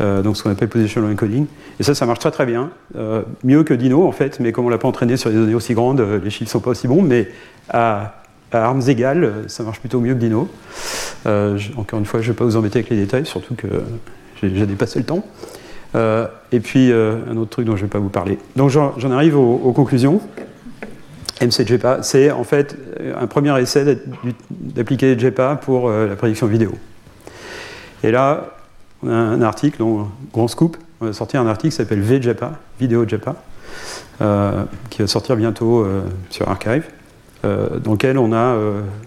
Euh, donc ce qu'on appelle positional encoding. Et ça, ça marche très très bien. Euh, mieux que Dino en fait, mais comme on l'a pas entraîné sur des données aussi grandes, euh, les chiffres sont pas aussi bons, mais à, armes égales, ça marche plutôt mieux que Dino. encore une fois, je ne vais pas vous embêter avec les détails, surtout que j'ai dépassé le temps. et puis un autre truc dont je ne vais pas vous parler. Donc j'en arrive aux conclusions. MCJPA, c'est en fait un premier essai d'appliquer JPA pour euh, la prédiction vidéo. Et là, on a un article, donc, grand scoop, on a sorti un article qui s'appelle VJEPA, Vidéo JEPA, qui va sortir bientôt sur Archive. dans lequel on a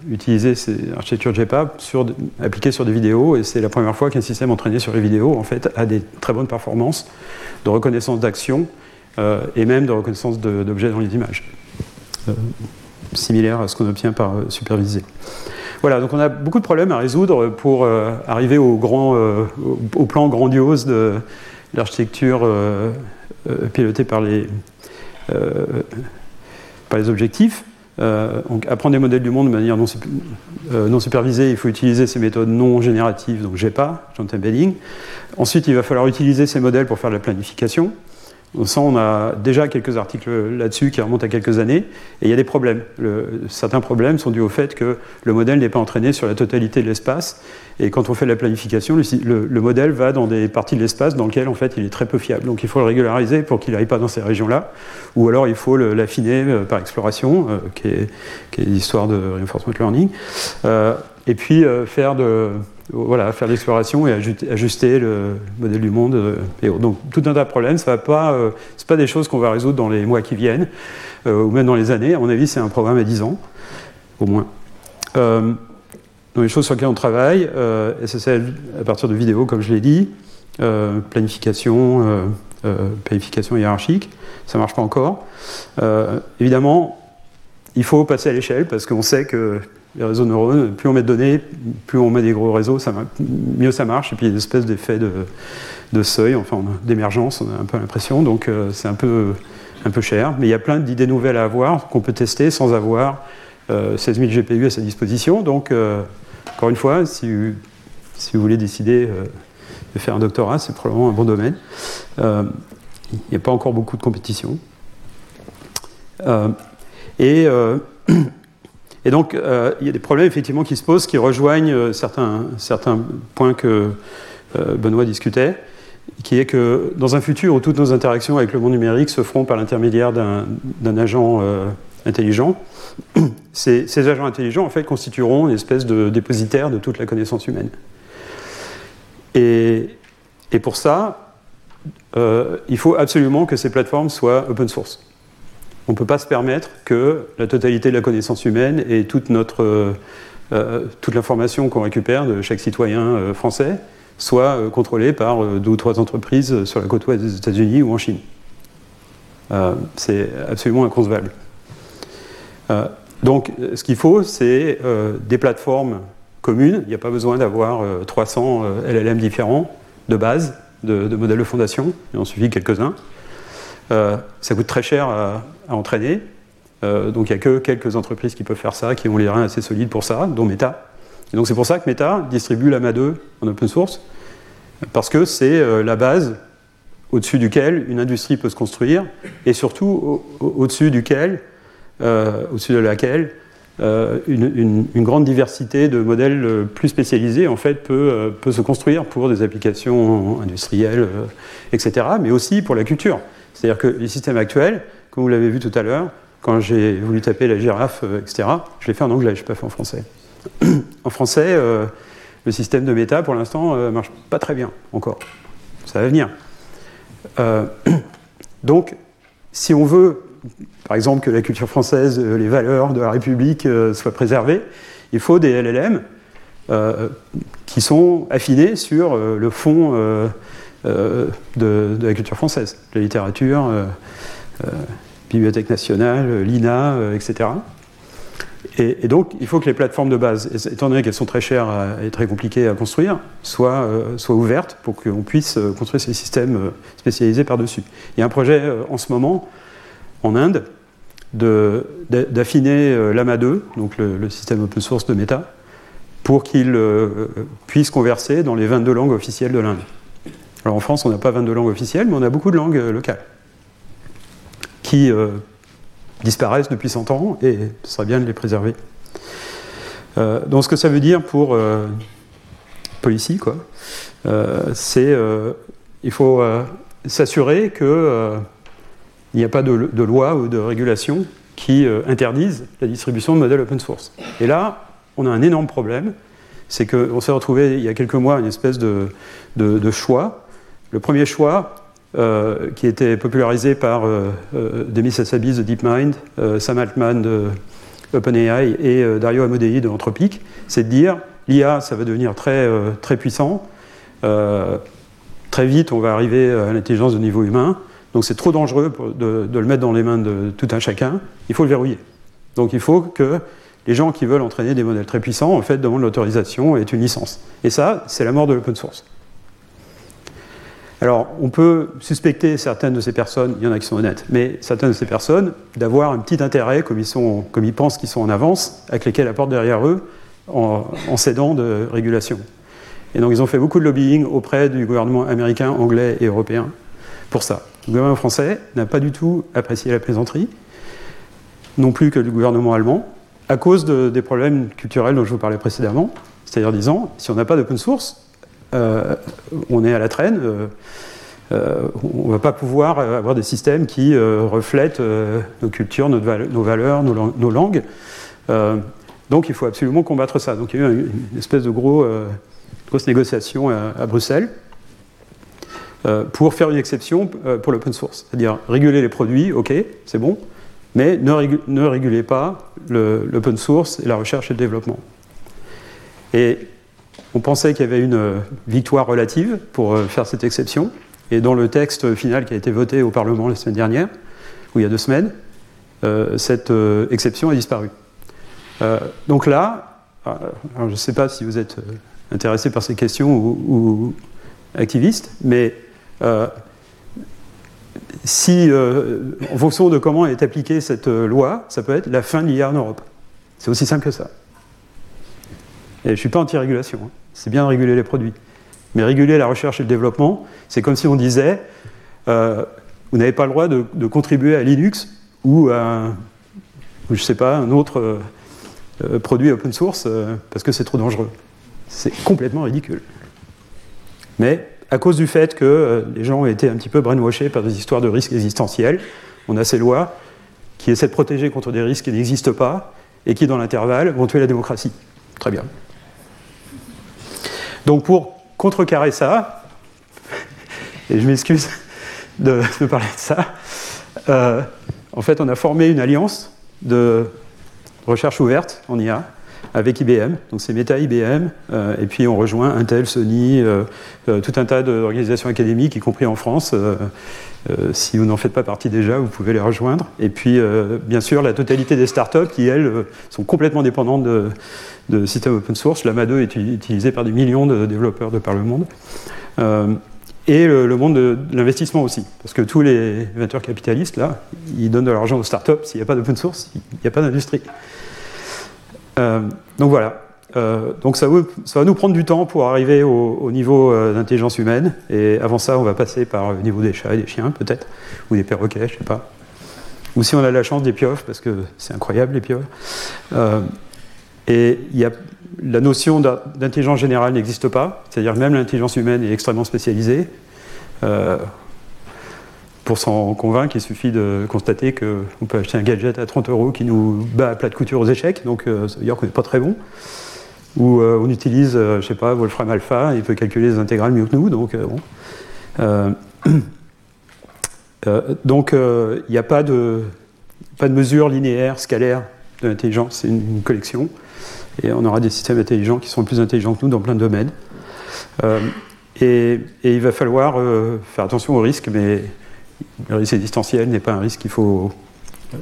utilisé ces architectures JEPA sur, appliquées sur des vidéos, et c'est la première fois qu'un système entraîné sur les vidéos en fait, a des très bonnes performances de reconnaissance d'action et même de reconnaissance d'objets dans les images similaire à ce qu'on obtient par euh, supervisé. Voilà, donc on a beaucoup de problèmes à résoudre pour euh, arriver au, grand, euh, au, plan grandiose de l'architecture pilotée par les, par les objectifs. donc apprendre des modèles du monde de manière non, non, supervisée, il faut utiliser ces méthodes non génératives, donc GEPA, Joint Embedding. Ensuite, il va falloir utiliser ces modèles pour faire de la planification. Ça, on a déjà quelques articles là-dessus qui remontent à quelques années, et il y a des problèmes. certains problèmes sont dus au fait que le modèle n'est pas entraîné sur la totalité de l'espace, et quand on fait la planification, le, modèle va dans des parties de l'espace dans lesquelles en fait il est très peu fiable. Donc il faut le régulariser pour qu'il n'aille pas dans ces régions-là, ou alors il faut l'affiner euh, par exploration, euh, qui, est, l'histoire de reinforcement learning, euh, et puis faire de voilà, faire l'exploration et ajuster le modèle du monde. Euh, donc tout un tas de problèmes, ce pas, euh, pas des choses qu'on va résoudre dans les mois qui viennent, euh, ou même dans les années. À mon avis, c'est un programme à 10 ans, au moins. dans les choses sur lesquelles on travaille, SSL à partir de vidéos, comme je l'ai dit, planification, planification hiérarchique, ça ne marche pas encore. évidemment, il faut passer à l'échelle parce qu'on sait que les réseaux neurones, plus on met de données, plus on met des gros réseaux, mieux ça marche. Et puis il y a une espèce d'effet de, seuil, enfin d'émergence, on a un peu l'impression. Donc euh, c'est un peu, un peu cher. Mais il y a plein d'idées nouvelles à avoir qu'on peut tester sans avoir 16 000 GPU à sa disposition. Donc euh, encore une fois, si, si vous voulez décider euh, de faire un doctorat, c'est probablement un bon domaine. Il n'y a pas encore beaucoup de compétition. et Et donc, euh, il y a des problèmes effectivement qui se posent, qui rejoignent euh, certains, certains points que euh, Benoît discutait, qui est que dans un futur où toutes nos interactions avec le monde numérique se feront par l'intermédiaire d'un agent intelligent, ces, agents intelligents en fait constitueront une espèce de dépositaire de toute la connaissance humaine. Et pour ça, il faut absolument que ces plateformes soient open source on ne peut pas se permettre que la totalité de la connaissance humaine et toute, notre, euh, euh, toute l'information qu'on récupère de chaque citoyen euh, français soit contrôlée par deux ou trois entreprises sur la côte ouest des États-Unis ou en Chine. c'est absolument inconcevable. donc, ce qu'il faut, c'est des plateformes communes. Il n'y a pas besoin d'avoir 300 LLM différents de base, de, de modèles de fondation. Il en suffit quelques-uns. Ça coûte très cher à, entraîner. Euh, donc il n'y a que quelques entreprises qui peuvent faire ça, qui ont les reins assez solides pour ça, dont Meta. Et donc c'est pour ça que Meta distribue l'AMA 2 en open source, parce que c'est euh, la base au-dessus duquel une industrie peut se construire, et surtout au-dessus duquel, au-dessus de laquelle une, grande diversité de modèles plus spécialisés en fait peut, peut se construire pour des applications industrielles, etc., mais aussi pour la culture. C'est-à-dire que les systèmes actuels, comme vous l'avez vu tout à l'heure, quand j'ai voulu taper la girafe, euh, etc., je l'ai fait en anglais, je ne l'ai pas fait en français. en français, euh, le système de méta, pour l'instant, ne euh, marche pas très bien encore. Ça va venir. donc, si on veut, par exemple, que la culture française, les valeurs de la République soient préservées, il faut des LLM qui sont affinés sur le fond euh, de, la culture française, la littérature, Bibliothèque nationale, l'INA, etc. Et, donc, il faut que les plateformes de base, étant donné qu'elles sont très chères et très compliquées à construire, soient, ouvertes pour qu'on puisse construire ces systèmes spécialisés par-dessus. Il y a un projet en ce moment, en Inde, d'affiner l'AMA 2, donc le, système open source de Meta, pour qu'il puisse converser dans les 22 langues officielles de l'Inde. Alors en France, on n'a pas 22 langues officielles, mais on a beaucoup de langues euh, locales euh, disparaissent depuis 100 ans et ce serait bien de les préserver. Euh, donc ce que ça veut dire pour Policy, quoi, c'est il faut s'assurer qu'il n'y a pas de, loi ou de régulation qui interdisent la distribution de modèles open source. Et là, on a un énorme problème, c'est qu'on s'est retrouvé il y a quelques mois une espèce de choix le premier choix, qui était popularisé par Demis Hassabis de DeepMind, Sam Altman de OpenAI et Dario Amodei de Anthropic, c'est de dire l'IA, ça va devenir très, très puissant. très vite, on va arriver à l'intelligence de niveau humain. Donc c'est trop dangereux de, le mettre dans les mains de tout un chacun. Il faut le verrouiller. Donc il faut que les gens qui veulent entraîner des modèles très puissants, en fait, demandent l'autorisation et une licence. Et ça, c'est la mort de l'open source. Alors, on peut suspecter certaines de ces personnes, il y en a qui sont honnêtes, mais certaines de ces personnes d'avoir un petit intérêt, comme ils, pensent qu'ils sont en avance, avec lesquels apportent derrière eux en, en cédant de régulation. Et donc, ils ont fait beaucoup de lobbying auprès du gouvernement américain, anglais et européen pour ça. Le gouvernement français n'a pas du tout apprécié la plaisanterie, non plus que le gouvernement allemand, à cause des problèmes culturels dont je vous parlais précédemment. C'est-à-dire disant, si on n'a pas d'open source, on est à la traîne, euh, euh, on ne va pas pouvoir avoir des systèmes qui reflètent nos cultures, nos, valeurs, nos, langues. donc il faut absolument combattre ça. Donc il y a eu une espèce de gros, grosse négociation à Bruxelles. Euh, pour faire une exception euh, pour l'open source. C'est-à-dire réguler les produits, ok, c'est bon, mais ne, régulez pas l'open source et la recherche et le développement. Et on pensait qu'il y avait une euh, victoire relative pour faire cette exception. Et dans le texte final qui a été voté au Parlement la semaine dernière, ou il y a deux semaines, cette exception a disparu. donc là, je ne sais pas si vous êtes intéressé par ces questions ou, ou activiste, mais euh, si, euh, en fonction de comment est appliquée cette euh, loi, ça peut être la fin de l'IA en Europe. C'est aussi simple que ça. Je ne suis pas anti-régulation. Hein. C'est bien de réguler les produits. Mais réguler la recherche et le développement, c'est comme si on disait vous n'avez pas le droit de, contribuer à Linux ou à, je sais pas, un autre produit open source parce que c'est trop dangereux. C'est complètement ridicule. Mais à cause du fait que euh, les gens ont été un petit peu brainwashés par des histoires de risques existentiels. On a ces lois qui essaient de protéger contre des risques qui n'existent pas et qui, dans l'intervalle, vont tuer la démocratie. Très bien. Donc pour contrecarrer ça, et je m'excuse de, parler de ça, euh, en fait on a formé une alliance de recherche ouverte en IA avec IBM. Donc c'est Meta IBM, euh, et puis on rejoint Intel, Sony, euh, euh, tout un tas d'organisations académiques, y compris en France. si vous n'en faites pas partie déjà, vous pouvez les rejoindre. Et puis, bien sûr, la totalité des startups qui, elles, sont complètement dépendantes de, systèmes open source. Lama 2 est utilisé par des millions de développeurs de par le monde. et le, monde de, l'investissement aussi. Parce que tous les venture capitalistes, là, ils donnent de l'argent aux startups. S'il n'y a pas d'open source, il n'y a pas d'industrie. Euh, donc voilà. Euh, donc ça, va nous prendre du temps pour arriver au, niveau euh, d'intelligence humaine. Et avant ça, on va passer par le niveau des chats et des chiens, peut-être, ou des perroquets, je sais pas. Ou si on a la chance, des pieuvres, parce que c'est incroyable, les pieuvres. et y a, la notion d'intelligence générale n'existe pas, c'est-à-dire même l'intelligence humaine est extrêmement spécialisée. Pour s'en convaincre, il suffit de constater qu'on peut acheter un gadget à 30 euros qui nous bat à plat de couture aux échecs, donc euh, ça veut dire qu'on n'est pas très bon. Ou euh, on utilise, euh, je sais pas, Wolfram Alpha, il peut calculer les intégrales mieux que nous, donc bon. donc il n'y a pas de, pas de mesure linéaire, scalaire de l'intelligence, c'est une, collection. Et on aura des systèmes intelligents qui sont plus intelligents que nous dans plein de domaines. Et, et, il va falloir faire attention aux risques, mais le risque existentiel n'est pas un risque qu'il faut, dont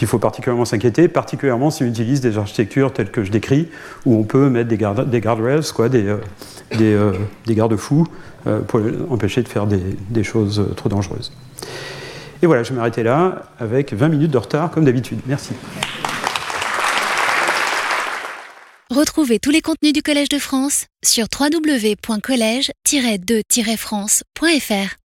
il faut particulièrement s'inquiéter, particulièrement si on utilise des architectures telles que je décris, où on peut mettre des, des guardrails, des, euh, euh, des garde-fous, euh, pour empêcher de faire des, des, choses trop dangereuses. Et voilà, je vais m'arrêter là, avec 20 minutes de retard, comme d'habitude. Merci. Retrouvez tous les contenus du Collège de France sur www.colège-2-france.fr.